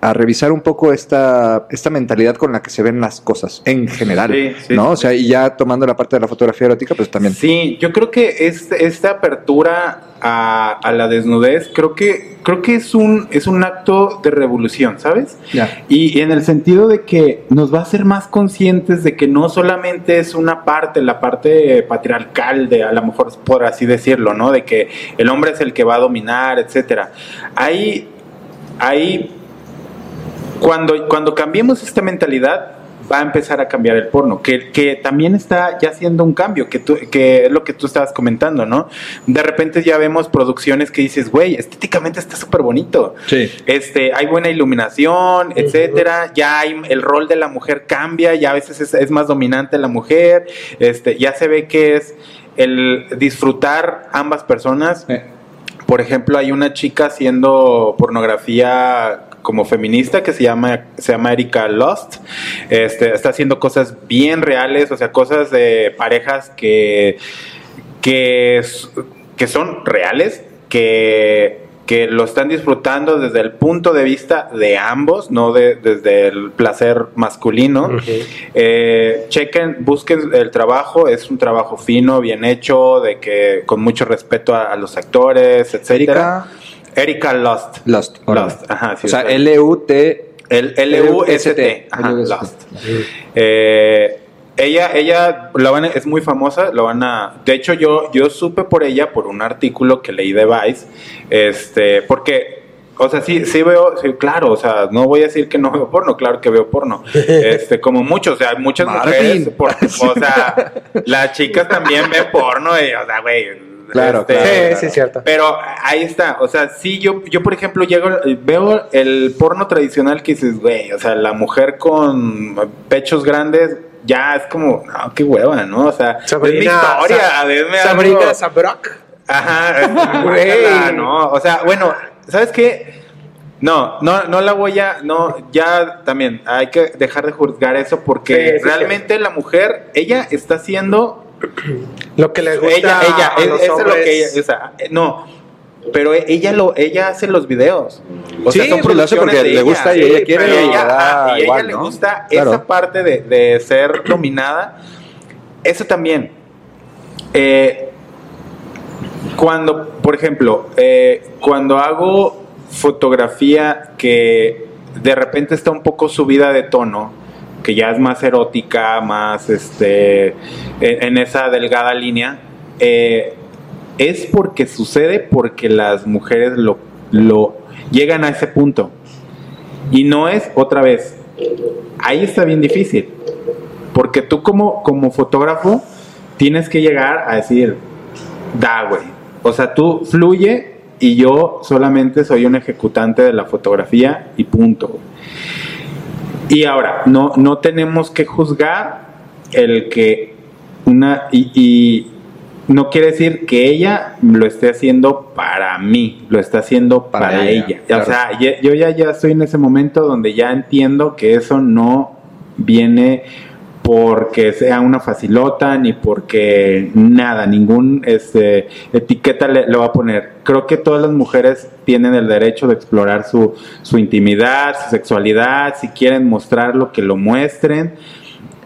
a revisar un poco esta, esta mentalidad con la que se ven las cosas en general, Sí, sí, ¿no? sí. O sea, y ya tomando la parte de la fotografía erótica, pues también. Sí, yo creo que este- esta apertura a, a la desnudez, creo que, creo que es un, es un acto de revolución, ¿sabes? Ya. Y en el sentido de que nos va a hacer más conscientes de que no solamente es una parte, la parte patriarcal de, a lo mejor por así decirlo, ¿no? De que el hombre es el que va a dominar, etcétera. Hay, hay cuando, cuando cambiemos esta mentalidad, va a empezar a cambiar el porno, que, que también está ya haciendo un cambio, que, tú, que es lo que tú estabas comentando, ¿no? De repente ya vemos producciones que dices, güey, estéticamente está súper bonito. Sí. Este, hay buena iluminación, etcétera. Ya hay, el rol de la mujer cambia, ya a veces es, es más dominante la mujer. Este, ya se ve que es el disfrutar ambas personas. Por ejemplo, hay una chica haciendo pornografía como feminista que se llama se llama Erika Lost. Este, está haciendo cosas bien reales, o sea, cosas de parejas que que, que son reales, que, que lo están disfrutando desde el punto de vista de ambos, no de, desde el placer masculino. Eh, chequen, busquen el trabajo, es un trabajo fino, bien hecho, de que con mucho respeto a, a los actores, etcétera. Erika Órale. Lost, ajá, sí, o sea, L-U-T. L-U-S-T. L-U-S-T. Lost. Eh, ella, ella la van a- es muy famosa, lo van a. De hecho, yo, yo supe por ella por un artículo que leí de Vice, este, porque, o sea, sí, sí veo, sí, claro, o sea, no voy a decir que no veo porno, claro que veo porno, este, como muchos, o sea, muchas Martín. mujeres, por- o sea, las chicas también ven porno, y, o sea, güey. Claro, este, claro. Sí, sí, es cierto. pero ahí está, o sea, sí, yo, yo por ejemplo llego, veo el porno tradicional que dices, güey, o sea, la mujer con pechos grandes, ya es como, no, qué hueva, ¿no? O sea, es mi historia, Sa- denme Sabrina algo. Sabrok. Ajá, Güey. guácala, no, o sea, bueno, ¿sabes qué? No, no, no la voy a, no, ya también hay que dejar de juzgar eso porque Sí, sí, realmente la mujer, ella está haciendo Lo que le gusta ella, ella, a es- los eso es lo que ella, o sea, no, pero ella lo, ella hace los videos. O Sí, sea, son lo hace porque le gusta y sí, ella quiere pero y ella, da y igual, ella le gusta Claro. esa parte de, de ser dominada. Eso también. Eh, cuando, por ejemplo, eh, cuando hago fotografía que de repente está un poco subida de tono, que ya es más erótica, más este, en, esa delgada línea, eh, es porque sucede porque las mujeres lo, lo llegan a ese punto. Y no es otra vez. Ahí está bien difícil. Porque tú como, como fotógrafo tienes que llegar a decir, da, güey. O sea, tú fluye y yo solamente soy un ejecutante de la fotografía y punto. Y ahora, no, no tenemos que juzgar el que una... Y, y no quiere decir que ella lo esté haciendo para mí, lo está haciendo para, Para ella, ella. claro. O sea, yo ya, ya estoy en ese momento donde ya entiendo que eso no viene porque sea una facilota ni porque nada, ningún este, etiqueta le, va a poner. Creo que todas las mujeres tienen el derecho de explorar su, su intimidad, su sexualidad, si quieren mostrarlo, que lo muestren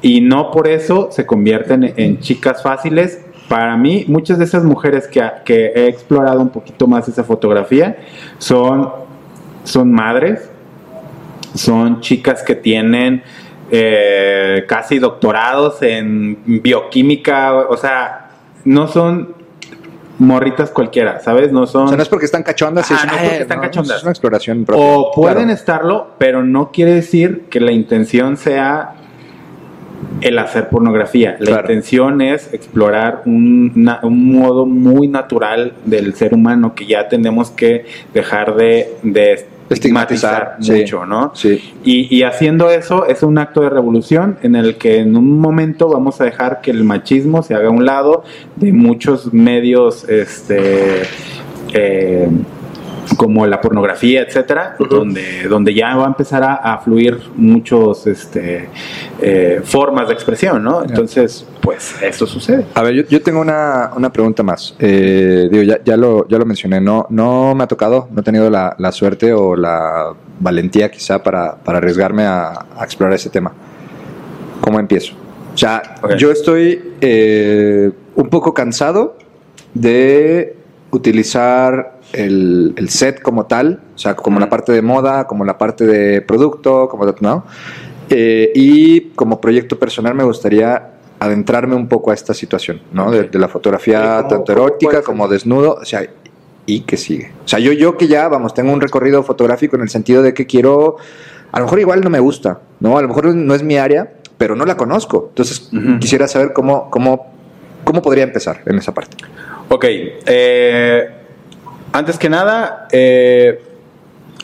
y no por eso se convierten en chicas fáciles. Para mí, muchas de esas mujeres que, que he explorado un poquito más esa fotografía son, son madres, son chicas que tienen eh, casi doctorados en bioquímica, o sea, no son morritas cualquiera, ¿sabes? No son... O sea, no es porque están cachondas, es, no es porque están no, cachondas. es una exploración propia. O pueden Claro. estarlo, pero no quiere decir que la intención sea el hacer pornografía. La Claro. intención es explorar un, modo muy natural del ser humano que ya tenemos que dejar de, de estigmatizar Estigmatizar, sí. mucho, ¿no? Sí. Y, y haciendo eso es un acto de revolución en el que en un momento vamos a dejar que el machismo se haga a un lado de muchos medios este, eh, como la pornografía, etcétera, donde, donde ya va a empezar a, a fluir muchos este, eh, formas de expresión, ¿no? Entonces, pues eso sucede. A ver, yo, yo tengo una, una pregunta más. Eh, digo, ya, ya, lo, ya lo mencioné, no, no me ha tocado, no he tenido la, la suerte o la valentía quizá para, para arriesgarme a, a explorar ese tema. ¿Cómo empiezo? O sea, yo estoy eh, un poco cansado de utilizar el, el set como tal, o sea, como la parte de moda, como la parte de producto, como ¿no? Eh, y como proyecto personal me gustaría adentrarme un poco a esta situación, ¿no? De, de la ¿Y fotografía tanto erótica como desnudo, o sea, y que sigue. O sea, yo, yo que ya, vamos, tengo un recorrido fotográfico en el sentido de que quiero, a lo mejor igual no me gusta, ¿no? A lo mejor no es mi área, pero no la conozco. Entonces, Ujú. quisiera saber cómo, cómo, cómo podría empezar en esa parte. Ok, eh, antes que nada, eh,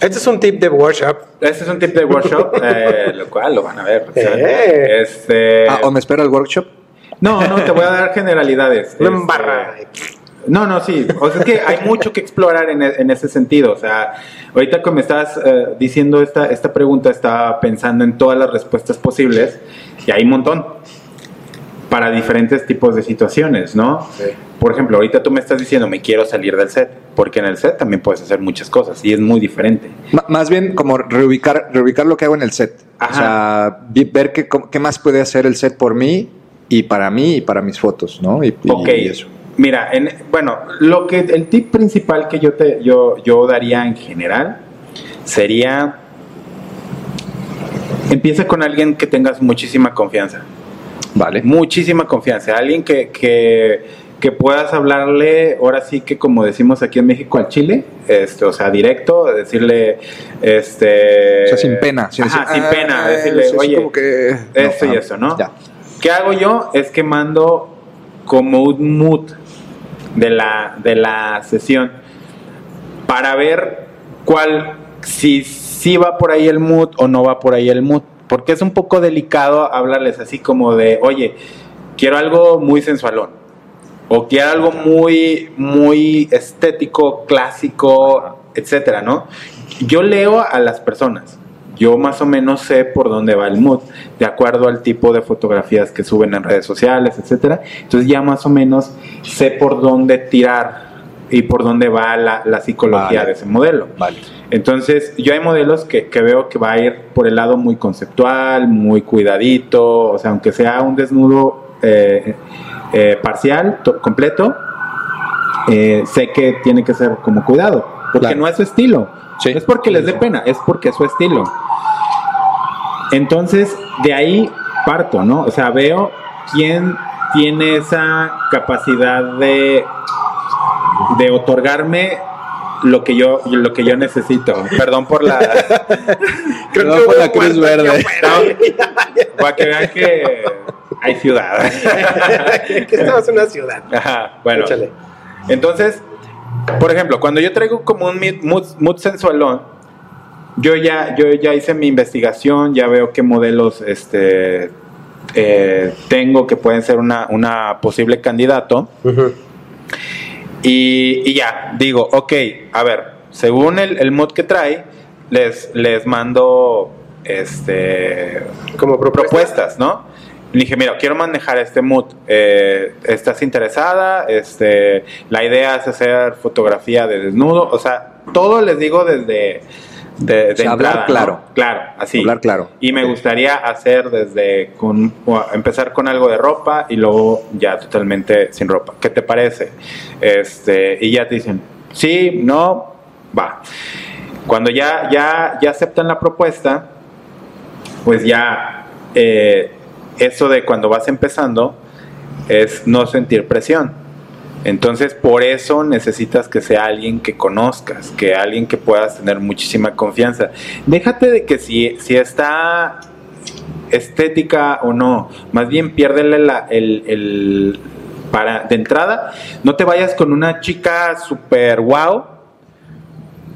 Este es un tip de workshop. este es un tip de workshop, eh, lo cual lo van a ver. Eh. Este, Ah, ¿o me espera el workshop? no, no, te voy a dar generalidades. No Este, embarra. No, no, sí. O sea, es que hay mucho que explorar en, e- en ese sentido. O sea, ahorita que me estás eh, diciendo esta, esta pregunta, estaba pensando en todas las respuestas posibles y hay un montón para diferentes tipos de situaciones, ¿no? Por ejemplo, ahorita tú me estás diciendo, me quiero salir del set, porque en el set también puedes hacer muchas cosas y es muy diferente. Más bien como reubicar, reubicar lo que hago en el set. O Ajá. sea, vi- ver qué, qué más puede hacer el set por mí y para mí y para mis fotos, ¿no? Y, y eso. mira, en- bueno, lo que el tip principal que yo te yo, yo daría en general sería empieza con alguien que tengas muchísima confianza, Vale. muchísima confianza, alguien que, que, que puedas hablarle, ahora sí que como decimos aquí en México al chile, este, o sea, directo, decirle, este, O sea, sin pena. Sin, Ajá, sin "Ah, pena, decirle, es oye, como que... esto y ah, eso, ¿no? Ya. ¿Qué hago yo? Es que mando como un mood de la, de la sesión para ver cuál, si, si va por ahí el mood o no va por ahí el mood. Porque es un poco delicado hablarles así como de, oye, quiero algo muy sensualón. O quiero algo muy, muy estético, clásico, etcétera, ¿no? Yo leo a las personas. Yo más o menos sé por dónde va el mood, de acuerdo al tipo de fotografías que suben en redes sociales, etcétera. Entonces ya más o menos sé por dónde tirar y por dónde va la, la psicología Vale. de ese modelo. Vale. Entonces, yo hay modelos que, que veo que va a ir por el lado muy conceptual, muy cuidadito, o sea, aunque sea un desnudo eh, eh, parcial, to- completo, eh, sé que tiene que ser como cuidado, porque Claro. no es su estilo. Sí. Es porque les dé pena, es porque es su estilo. Entonces, de ahí parto, ¿no? O sea, veo quién tiene esa capacidad de, de otorgarme lo que yo lo que yo necesito. Perdón por la Creo No, que hubo la Cruz Verde. para que vean que hay ciudad. que estamos en una ciudad. Ajá, bueno. Échale. Entonces, por ejemplo, cuando yo traigo como un mood, sensualón, yo ya, yo ya hice mi investigación, ya veo qué modelos este, eh, tengo que pueden ser una, una posible candidato. Ujú. Y, y ya, digo, ok, a ver, según el, el mood que trae, les, les mando este, Como propuesta. propuestas, ¿no? Le dije, mira, quiero manejar este mood. eh, ¿Estás interesada? Este, la idea es hacer fotografía de desnudo. O sea, todo les digo desde... De, de O sea, hablar entrada, ¿no? claro. Claro, así. Hablar claro. Y me gustaría hacer desde con empezar con algo de ropa y luego ya totalmente sin ropa. ¿Qué te parece? Este, y ya te dicen, sí, no, va. Cuando ya, ya, ya aceptan la propuesta, pues ya eh, eso de cuando vas empezando es no sentir presión. Entonces, por eso necesitas que sea alguien que conozcas, que alguien que puedas tener muchísima confianza. Déjate de que si, si está estética o no, más bien piérdele la, el, el- para de entrada, no te vayas con una chica super wow,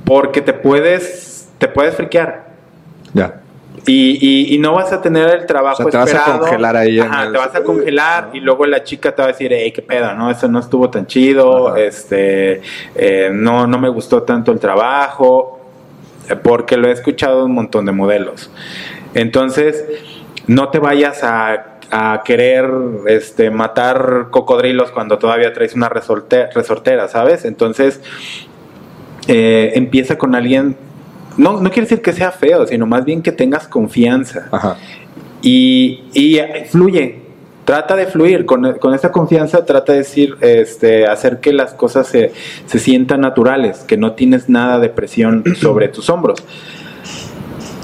porque te puedes, te puedes friquear. Ya. Y, y- y no vas a tener el trabajo O sea, te vas a esperado. congelar ahí en Ajá, el- te vas a congelar y luego la chica te va a decir, hey, qué pedo, ¿no? Eso no estuvo tan chido, Ajá. este, eh, no, no me gustó tanto el trabajo, eh, porque lo he escuchado un montón de modelos. Entonces, no te vayas a, a querer este, matar cocodrilos cuando todavía traes una resorte- resortera, ¿sabes? Entonces, eh, empieza con alguien, no, no quiere decir que sea feo, sino más bien que tengas confianza Ajá. y, y fluye. Trata de fluir, con, con esta confianza trata de decir, este, hacer que las cosas se, se sientan naturales, que no tienes nada de presión sobre tus hombros.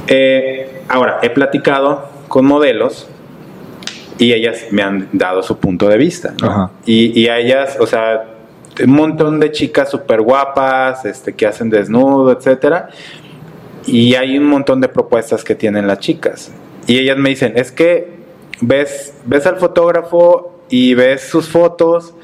Eh, ahora, he platicado con modelos y ellas me han dado su punto de vista. Y, y a ellas, o sea, un montón de chicas súper guapas, este, que hacen desnudo, etcétera. Y hay un montón de propuestas que tienen las chicas. Y ellas me dicen, es que ves, ves al fotógrafo y ves sus fotos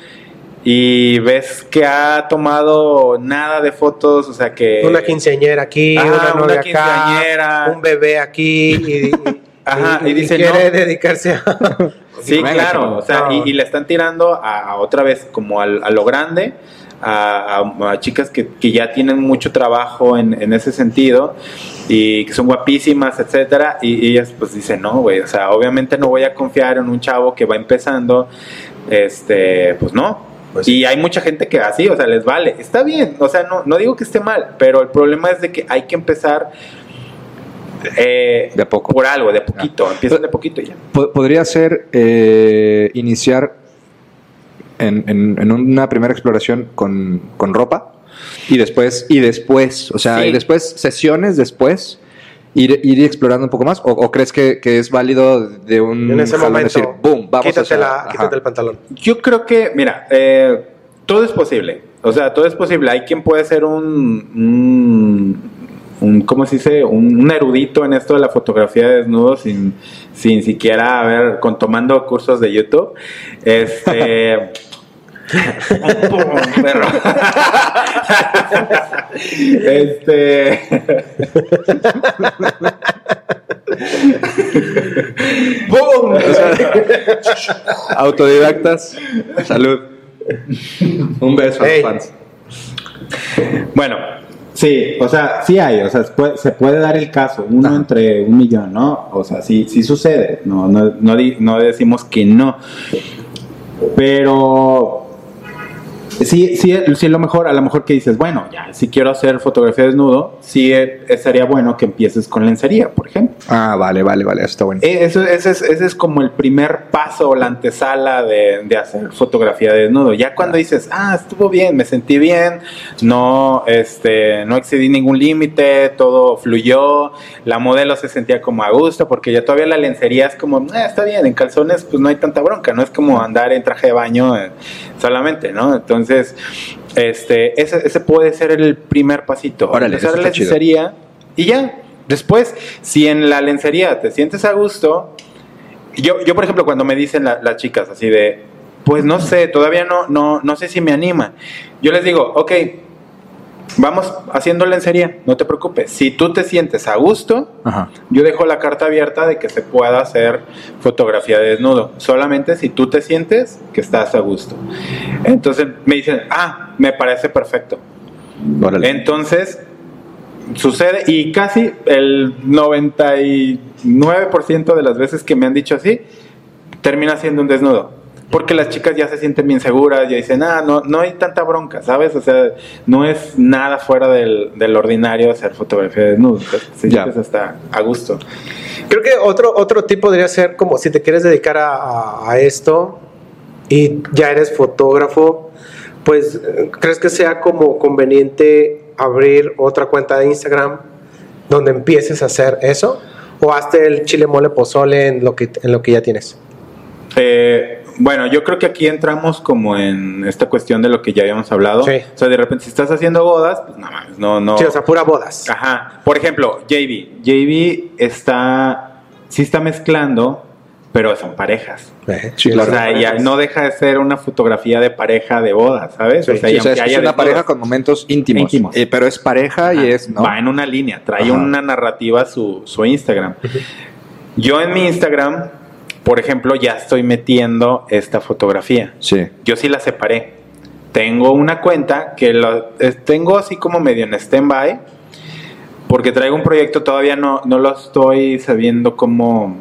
y ves que ha tomado nada de fotos, o sea que... Una quinceañera aquí, Ah, una quinceañera. acá, un bebé aquí y, y- Ajá, y dice, quiere no. dedicarse a... Sí, claro, o sea, No. y, y le están tirando a, a otra vez como a, lo grande, a, a- a chicas que, que ya tienen mucho trabajo en, en ese sentido y que son guapísimas, etcétera, y, y ellas pues dicen, no, güey, o sea, obviamente no voy a confiar en un chavo que va empezando, este, pues no. Pues y hay mucha gente que así, o sea, les vale. Está bien, o sea, no, no digo que esté mal, pero el problema es de que hay que empezar eh, De a poco. por algo, de poquito, empiezan de poquito y ya. Po- Podría ser eh, iniciar en, en- en una primera exploración con, con ropa y después, y después, o sea, Sí. y después sesiones después. Ir, ir explorando un poco más o, o crees que, que es válido de un En ese jalón momento, decir boom vamos quítate, hacia- la- quítate el pantalón. Yo creo que, mira, eh, todo es posible. O sea, todo es posible. Hay quien puede ser un, un, un- ¿cómo se dice? Un, un erudito en esto de la fotografía de desnudo sin, sin siquiera haber, con tomando cursos de YouTube. Este. ¡Pum, perro! este. ¡Bum! autodidactas salud un beso a los fans Bueno, sí, o sea, sí hay, o sea, se puede, dar el caso, uno Ajá. entre un millón, ¿no? O sea, sí, sí sucede, no, no, no decimos que no, pero Sí, sí, sí, lo mejor, a lo mejor que dices, bueno, ya, si quiero hacer fotografía desnudo, sí eh, sería bueno que empieces con lencería, por ejemplo. Ah, vale, vale, vale, está bueno. Eh, Eso, ese, es, ese es como el primer paso o la antesala de, de hacer fotografía desnudo. Ya cuando dices, ah, estuvo bien, me sentí bien, no, este, no excedí ningún límite, todo fluyó, la modelo se sentía como a gusto, porque ya todavía la lencería es como, "Ah, está bien, en calzones pues no hay tanta bronca, no es como andar en traje de baño eh, solamente, ¿no? Entonces, este, ese, ese puede ser el primer pasito. Órale, Empezar la lencería y ya. Después, si en la lencería te sientes a gusto, yo, yo por ejemplo, cuando me dicen la- las chicas así de, pues no sé, todavía no, no, no sé si me anima. Yo les digo, ok, vamos haciendo lencería, no te preocupes. Si tú te sientes a gusto, Ajá. yo dejo la carta abierta de que se pueda hacer fotografía de desnudo. Solamente si tú te sientes que estás a gusto. Entonces me dicen, ah, me parece perfecto. Órale. Entonces, sucede y casi el 99% de las veces que me han dicho así, termina siendo un desnudo. Porque las chicas ya se sienten bien seguras, ya dicen, ah, no, no hay tanta bronca, ¿sabes? O sea, no es nada fuera del, del ordinario hacer fotografía de desnudo. Te Ya. hasta a gusto. Creo que otro, otro tip podría ser como si te quieres dedicar a, a- esto y ya eres fotógrafo, pues ¿crees que sea como conveniente abrir otra cuenta de Instagram donde empieces a hacer eso? ¿O hazte el chile mole pozole en lo que, en lo que ya tienes? Eh, bueno, yo creo que aquí entramos como en esta cuestión de lo que ya habíamos hablado. Sí. O sea, de repente si estás haciendo bodas, pues no mames, no, no. Sí, o sea, pura bodas. Ajá. Por ejemplo, JB. JB está, sí está mezclando, pero son parejas. Eh, Sí, o claro. sea, ya no deja de ser una fotografía de pareja de boda, ¿sabes? Sí, o sea, Sí, o sea, es, haya una pareja con momentos íntimos. Íntimos. Eh, pero es pareja y es, ¿no? va en una línea, trae Ajá. una narrativa su, su Instagram. Yo en mi Instagram, por ejemplo, ya estoy metiendo esta fotografía. Sí. Yo sí la separé. Tengo una cuenta que lo, eh, tengo así como medio en stand-by, porque traigo un proyecto, todavía no, no lo estoy sabiendo cómo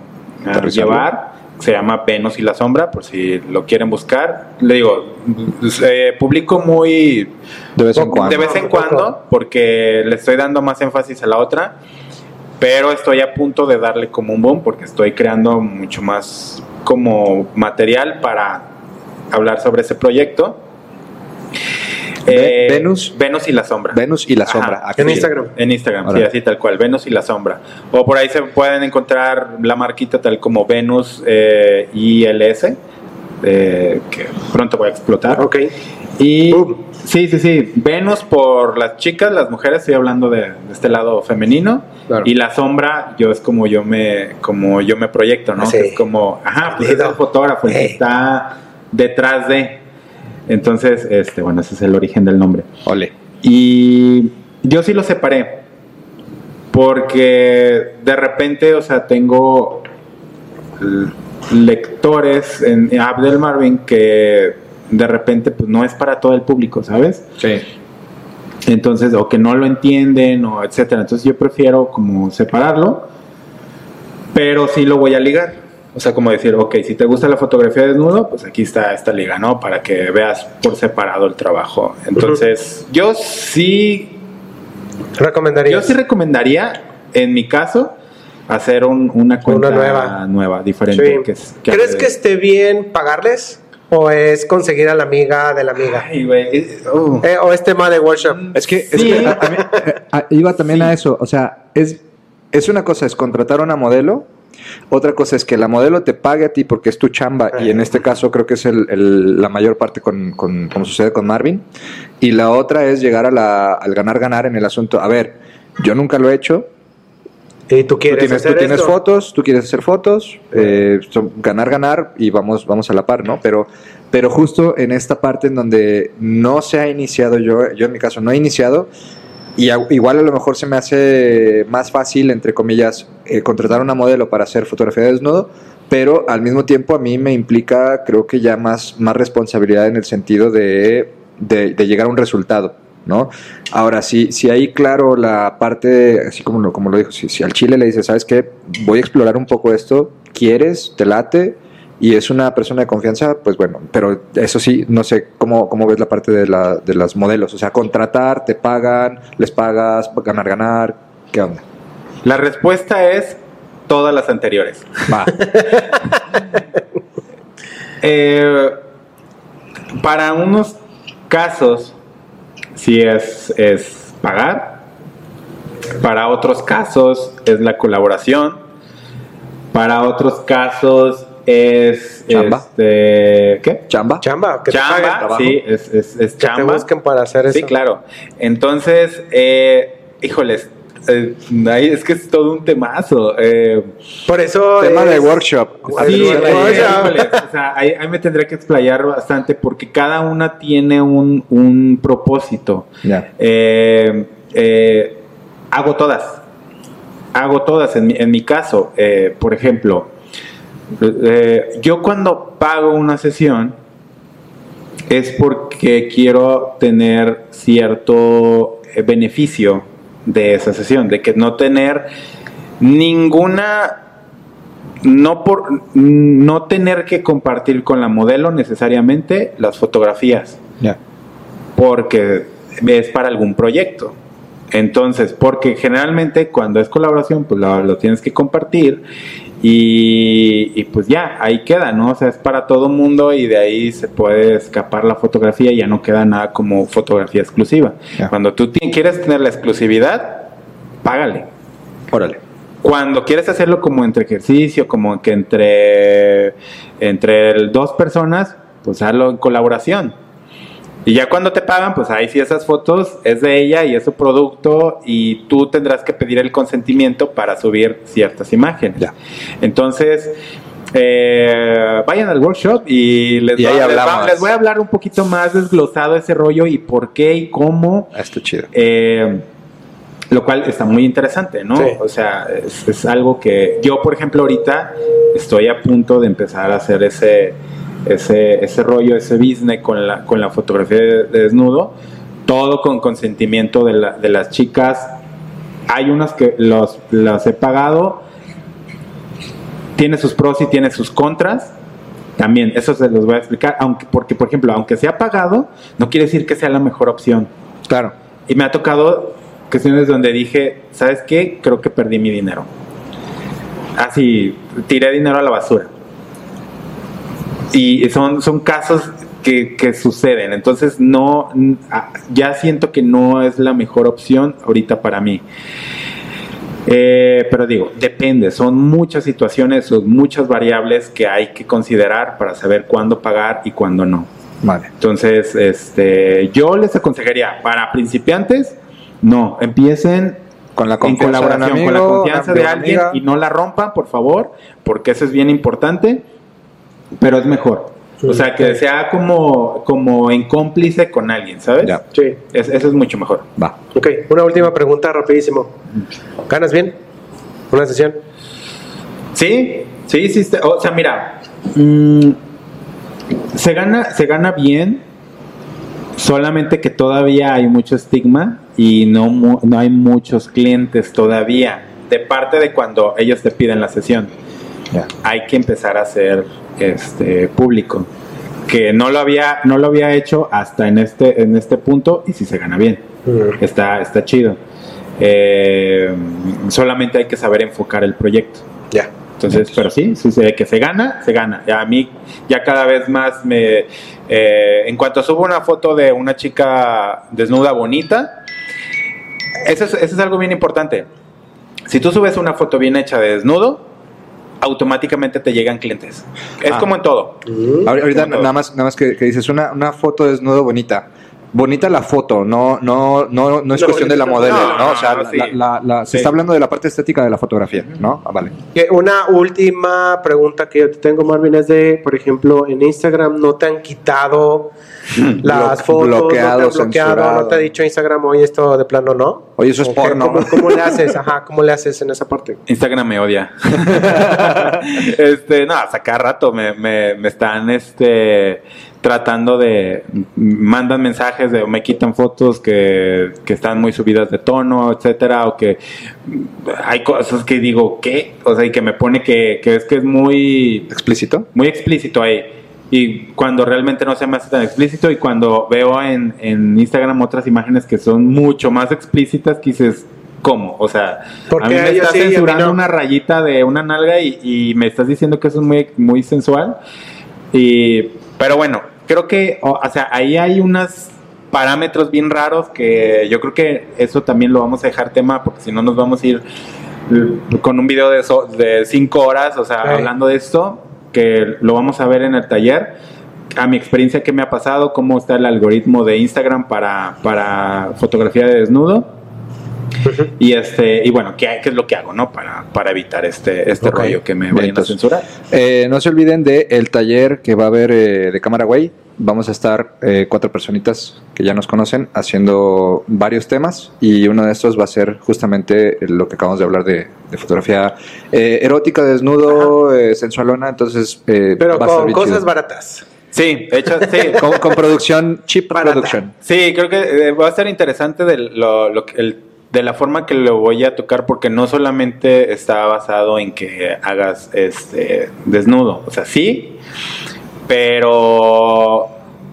ah, llevar. Se llama Venus y la Sombra, por si lo quieren buscar. Le digo, eh, publico muy De vez en cuando. de vez en cuando, porque le estoy dando más énfasis a la otra, pero estoy a punto de darle como un boom, porque estoy creando mucho más como material para hablar sobre ese proyecto. Ve- Venus. Venus y la sombra. Venus y la sombra. Aquí. En Instagram. En Instagram, Ahora. sí, así tal cual, Venus y la sombra. O por ahí se pueden encontrar la marquita tal como Venus eh, ILS, eh, que pronto voy a explotar. Ok. Y Boom. Sí, sí, sí. Venus por las chicas, las mujeres, estoy hablando de, de este lado femenino. Claro. Y la sombra, yo es como yo me, como yo me proyecto, ¿no? Sí. Es como, ajá, pues es el fotógrafo el que Ey. está detrás de. Entonces, este, bueno, ese es el origen del nombre. Ole. Y yo sí lo separé. Porque de repente, o sea, tengo lectores en Abdel Marvin que de repente pues no es para todo el público, ¿sabes? Sí. Entonces, o que no lo entienden, o etcétera. Entonces yo prefiero como separarlo, pero sí lo voy a ligar. O sea, como decir, ok, si te gusta la fotografía desnudo, pues aquí está esta liga, ¿no? Para que veas por separado el trabajo. Entonces, yo sí ¿Recomendarías? yo sí recomendaría, en mi caso, hacer un- una cuenta nueva. nueva, diferente. Sí. Que, es- que ¿Crees que esté bien pagarles? ¿O es conseguir a la amiga de la amiga? Ay, güey, eh, uh. Eh, ¿O es tema de workshop? Es que, es Sí. que a- a mí- eh, a- iba también a eso. O sea, es, es una cosa es contratar a una modelo. Otra cosa es que la modelo te pague a ti porque es tu chamba. Y en este caso creo que es el- el- la mayor parte con, con- como sucede con Marvin. Y la otra es llegar a la- al ganar-ganar en el asunto. A ver, yo nunca lo he hecho. ¿Y tú Tú tienes, tú hacer tienes esto? fotos, tú quieres hacer fotos, eh, ganar, ganar y vamos, vamos a la par, ¿no? Pero, pero justo en esta parte en donde no se ha iniciado, yo, yo en mi caso no he iniciado, y a- igual a lo mejor se me hace más fácil, entre comillas, eh, contratar a una modelo para hacer fotografía de desnudo, pero al mismo tiempo a mí me implica, creo que ya más, más responsabilidad en el sentido de, de, de llegar a un resultado. ¿No? Ahora, si, si ahí, claro, la parte, así como lo, como lo dijo, si, si al Chile le dices, ¿sabes qué? Voy a explorar un poco esto, ¿quieres? ¿Te late? y es una persona de confianza, pues bueno, pero eso sí, no sé cómo, cómo ves la parte de, la, de las modelos, o sea, contratar, te pagan, les pagas, ganar, ganar, ¿qué onda? La respuesta es todas las anteriores. Va. Eh, para unos casos, sí es, es pagar. Para otros casos es la colaboración. Para otros casos es Chamba. este, ¿qué? ¿Chamba? Chamba, que chamba, sí, es, es, es Que te chamba. busquen para hacer eso. Sí, claro. Entonces, eh, híjoles, eh, ahí es que es todo un temazo. Eh, Por eso. Tema es- de workshop. Sí, Sí, eh, o sea, ahí, ahí me tendré que explayar bastante porque cada una tiene un, un propósito. Ya. Eh, eh, hago todas. Hago todas. En mi, en mi caso, eh, por ejemplo, eh, yo cuando pago una sesión es porque quiero tener cierto beneficio de esa sesión, de que no tener ninguna no por no tener que compartir con la modelo necesariamente las fotografías Ya. porque es para algún proyecto. Entonces, porque generalmente cuando es colaboración, pues lo, lo tienes que compartir y, y pues ya, ahí queda, ¿no? O sea, es para todo mundo y de ahí se puede escapar la fotografía y ya no queda nada como fotografía exclusiva. Cuando tú quieres tener la exclusividad, págale. Órale. Cuando quieres hacerlo como entre ejercicio, como que entre, entre dos personas, pues hazlo en colaboración. Y ya cuando te pagan, pues ahí sí esas fotos es de ella y es su producto y tú tendrás que pedir el consentimiento para subir ciertas imágenes. Ya. Entonces, eh, vayan al workshop y les, Y ahí va- les va- hablamos. les voy a hablar un poquito más desglosado ese rollo y por qué y cómo. Ah, Está chido. Eh, lo cual está muy interesante, ¿no? Sí. O sea, es, es algo que yo, por ejemplo, ahorita estoy a punto de empezar a hacer ese, ese, ese rollo, ese business con la, con la fotografía de, de desnudo, todo con consentimiento de, la- de las chicas. Hay unas que los, las he pagado, tiene sus pros y tiene sus contras. También, eso se los voy a explicar, aunque, porque, por ejemplo, aunque sea pagado, no quiere decir que sea la mejor opción. Claro. Y me ha tocado cuestiones donde dije, ¿sabes qué? Creo que perdí mi dinero. Así, tiré dinero a la basura. Y son, son casos que, que suceden. Entonces, no, ah, ya siento que no es la mejor opción ahorita para mí. Eh, pero digo, depende, son muchas situaciones, son muchas variables que hay que considerar para saber cuándo pagar y cuándo no. Vale. Entonces, este, yo les aconsejaría para principiantes, no, empiecen Con la en colaboración con la amigo, confianza de alguien amiga. y no la rompan, por favor, porque eso es bien importante, pero es mejor. O sea, que sea como, como en cómplice con alguien, ¿sabes? Ya. Sí. Es- eso es mucho mejor. Va. Ok, una última pregunta rapidísimo. ¿Ganas bien? ¿Una sesión? Sí, sí, sí. está- O sea, mira, mm, se, gana, se gana bien, solamente que todavía hay mucho estigma y no, mu- no hay muchos clientes todavía, de parte de cuando ellos te piden la sesión. Hay que empezar a hacer este público que no lo había no lo había hecho hasta en este en este punto y si se gana bien Mm. está está chido Eh, solamente hay que saber enfocar el proyecto Ya. entonces, pero sí, sí, sí, que se gana, se gana. Ya a mí, ya cada vez más me. eh, en cuanto subo una foto de una chica desnuda bonita, eso es, eso es algo bien importante. Si tú subes una foto bien hecha de desnudo, automáticamente te llegan clientes. Es Ah. como en todo. Ahor- Ahorita Como todo. nada más, nada más que, que dices una, una foto desnudo bonita. Bonita la foto, no, no, no, no es cuestión de la modelo, no, ¿no? O sea, la- sí. la- la- la- se Sí. está hablando de la parte estética de la fotografía, ¿no? Ah, vale. Que Una última pregunta que yo te tengo, Marvin, es de, por ejemplo, en Instagram no te han quitado las Blo- fotos, bloqueado, no te han bloqueado, censurado. no te ha dicho Instagram, oye, esto de plano no. Oye, eso es ¿O qué? porno. ¿Cómo, cómo le haces? Ajá, ¿cómo le haces en esa parte? Instagram me odia. este, no, hasta cada rato me, me, me están este, tratando de mandan mensajes de o me quitan fotos que, que están muy subidas de tono, etcétera, o que hay cosas que digo, ¿qué? O sea, y que me pone que, que es que es muy ¿Explícito? muy explícito ahí. Y cuando realmente no se me hace tan explícito y cuando veo en, en Instagram otras imágenes que son mucho más explícitas, que dices, ¿cómo? O sea, Porque a mí me estás sí censurando no. una rayita de una nalga y, y me estás diciendo que eso es muy, muy sensual. Y, pero bueno, creo que, o, o sea, ahí hay unos parámetros bien raros que yo creo que eso también lo vamos a dejar tema porque si no nos vamos a ir con un video de, so- de cinco horas, o sea, Sí. hablando de esto, que lo vamos a ver en el taller. A mi experiencia que me ha pasado, cómo está el algoritmo de Instagram para, para fotografía de desnudo. Y este, y bueno, ¿qué, qué es lo que hago, no? Para, para evitar este, este Ok. rollo que me vayan a entonces, censurar. Eh, no se olviden de el taller que va a haber eh, de Cámara Way. Vamos a estar eh, cuatro personitas que ya nos conocen haciendo varios temas y uno de estos va a ser justamente lo que acabamos de hablar de, de fotografía eh, erótica, desnudo, eh, sensualona. Entonces, eh, Pero va a estar con bien cosas chido. baratas. Sí, hecho, sí. con, con producción cheap Barata. production. Sí, creo que va a ser interesante de, lo, lo el- de la forma que lo voy a tocar, porque no solamente está basado en que hagas este desnudo, o sea, sí, pero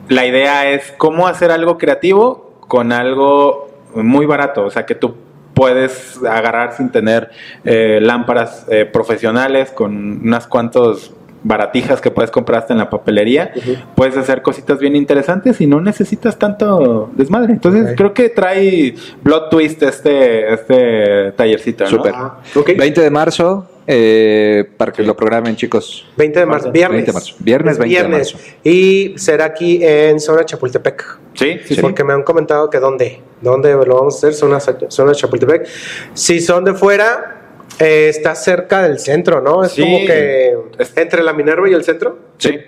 la idea es cómo hacer algo creativo con algo muy barato, o sea, que tú puedes agarrar sin tener eh, lámparas eh, profesionales con unas cuantos baratijas que puedes comprar hasta en la papelería, puedes hacer cositas bien interesantes y no necesitas tanto desmadre. Entonces creo que trae Blood Twist este, este tallercito, ¿no? Súper. Ah, ok. 20 de marzo, eh, para que lo programen, chicos. 20 de marzo, viernes. 20 de marzo. Viernes 20 de Viernes. marzo. Y será aquí en zona Chapultepec. Sí, sí, sí. Porque me han comentado que dónde, dónde lo vamos a hacer, zona, zona Chapultepec. Si son de fuera, eh, está cerca del centro, ¿no? Es Sí. como que entre la Minerva y el centro. Sí.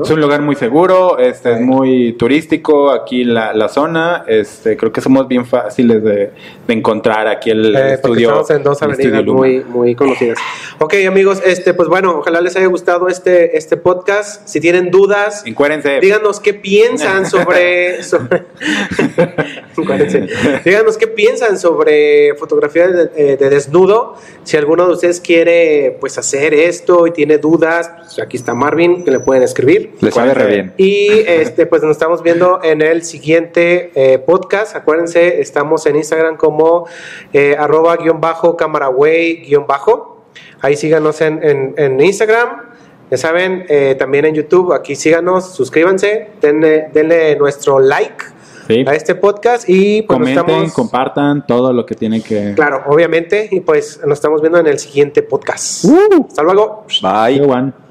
¿No? Es un lugar muy seguro, este, es muy turístico aquí la, la zona. Este, creo que somos bien fáciles de, de encontrar aquí el Eh, estudio. estamos en dos avenidas muy, muy conocidas. Ok, amigos, este, pues bueno, ojalá les haya gustado este, este podcast. Si tienen dudas, Encuérense. díganos qué piensan sobre. sobre- díganos qué piensan sobre fotografía de, eh, de desnudo. Si alguno de ustedes quiere pues hacer esto y tiene dudas, pues aquí está Marvin, que le pueden escribir. Les sabe re bien. Y este, pues nos estamos viendo en el siguiente eh, podcast. Acuérdense, estamos en Instagram como eh, arroba guion bajo cameraway guion bajo. Ahí síganos en, en- en Instagram. Ya saben, eh, también en YouTube. Aquí síganos, suscríbanse, denle, denle nuestro like Sí. a este podcast y pues Comenten, estamos. compartan todo lo que tienen que. Claro, obviamente. Y pues nos estamos viendo en el siguiente podcast. Hasta luego. Bye.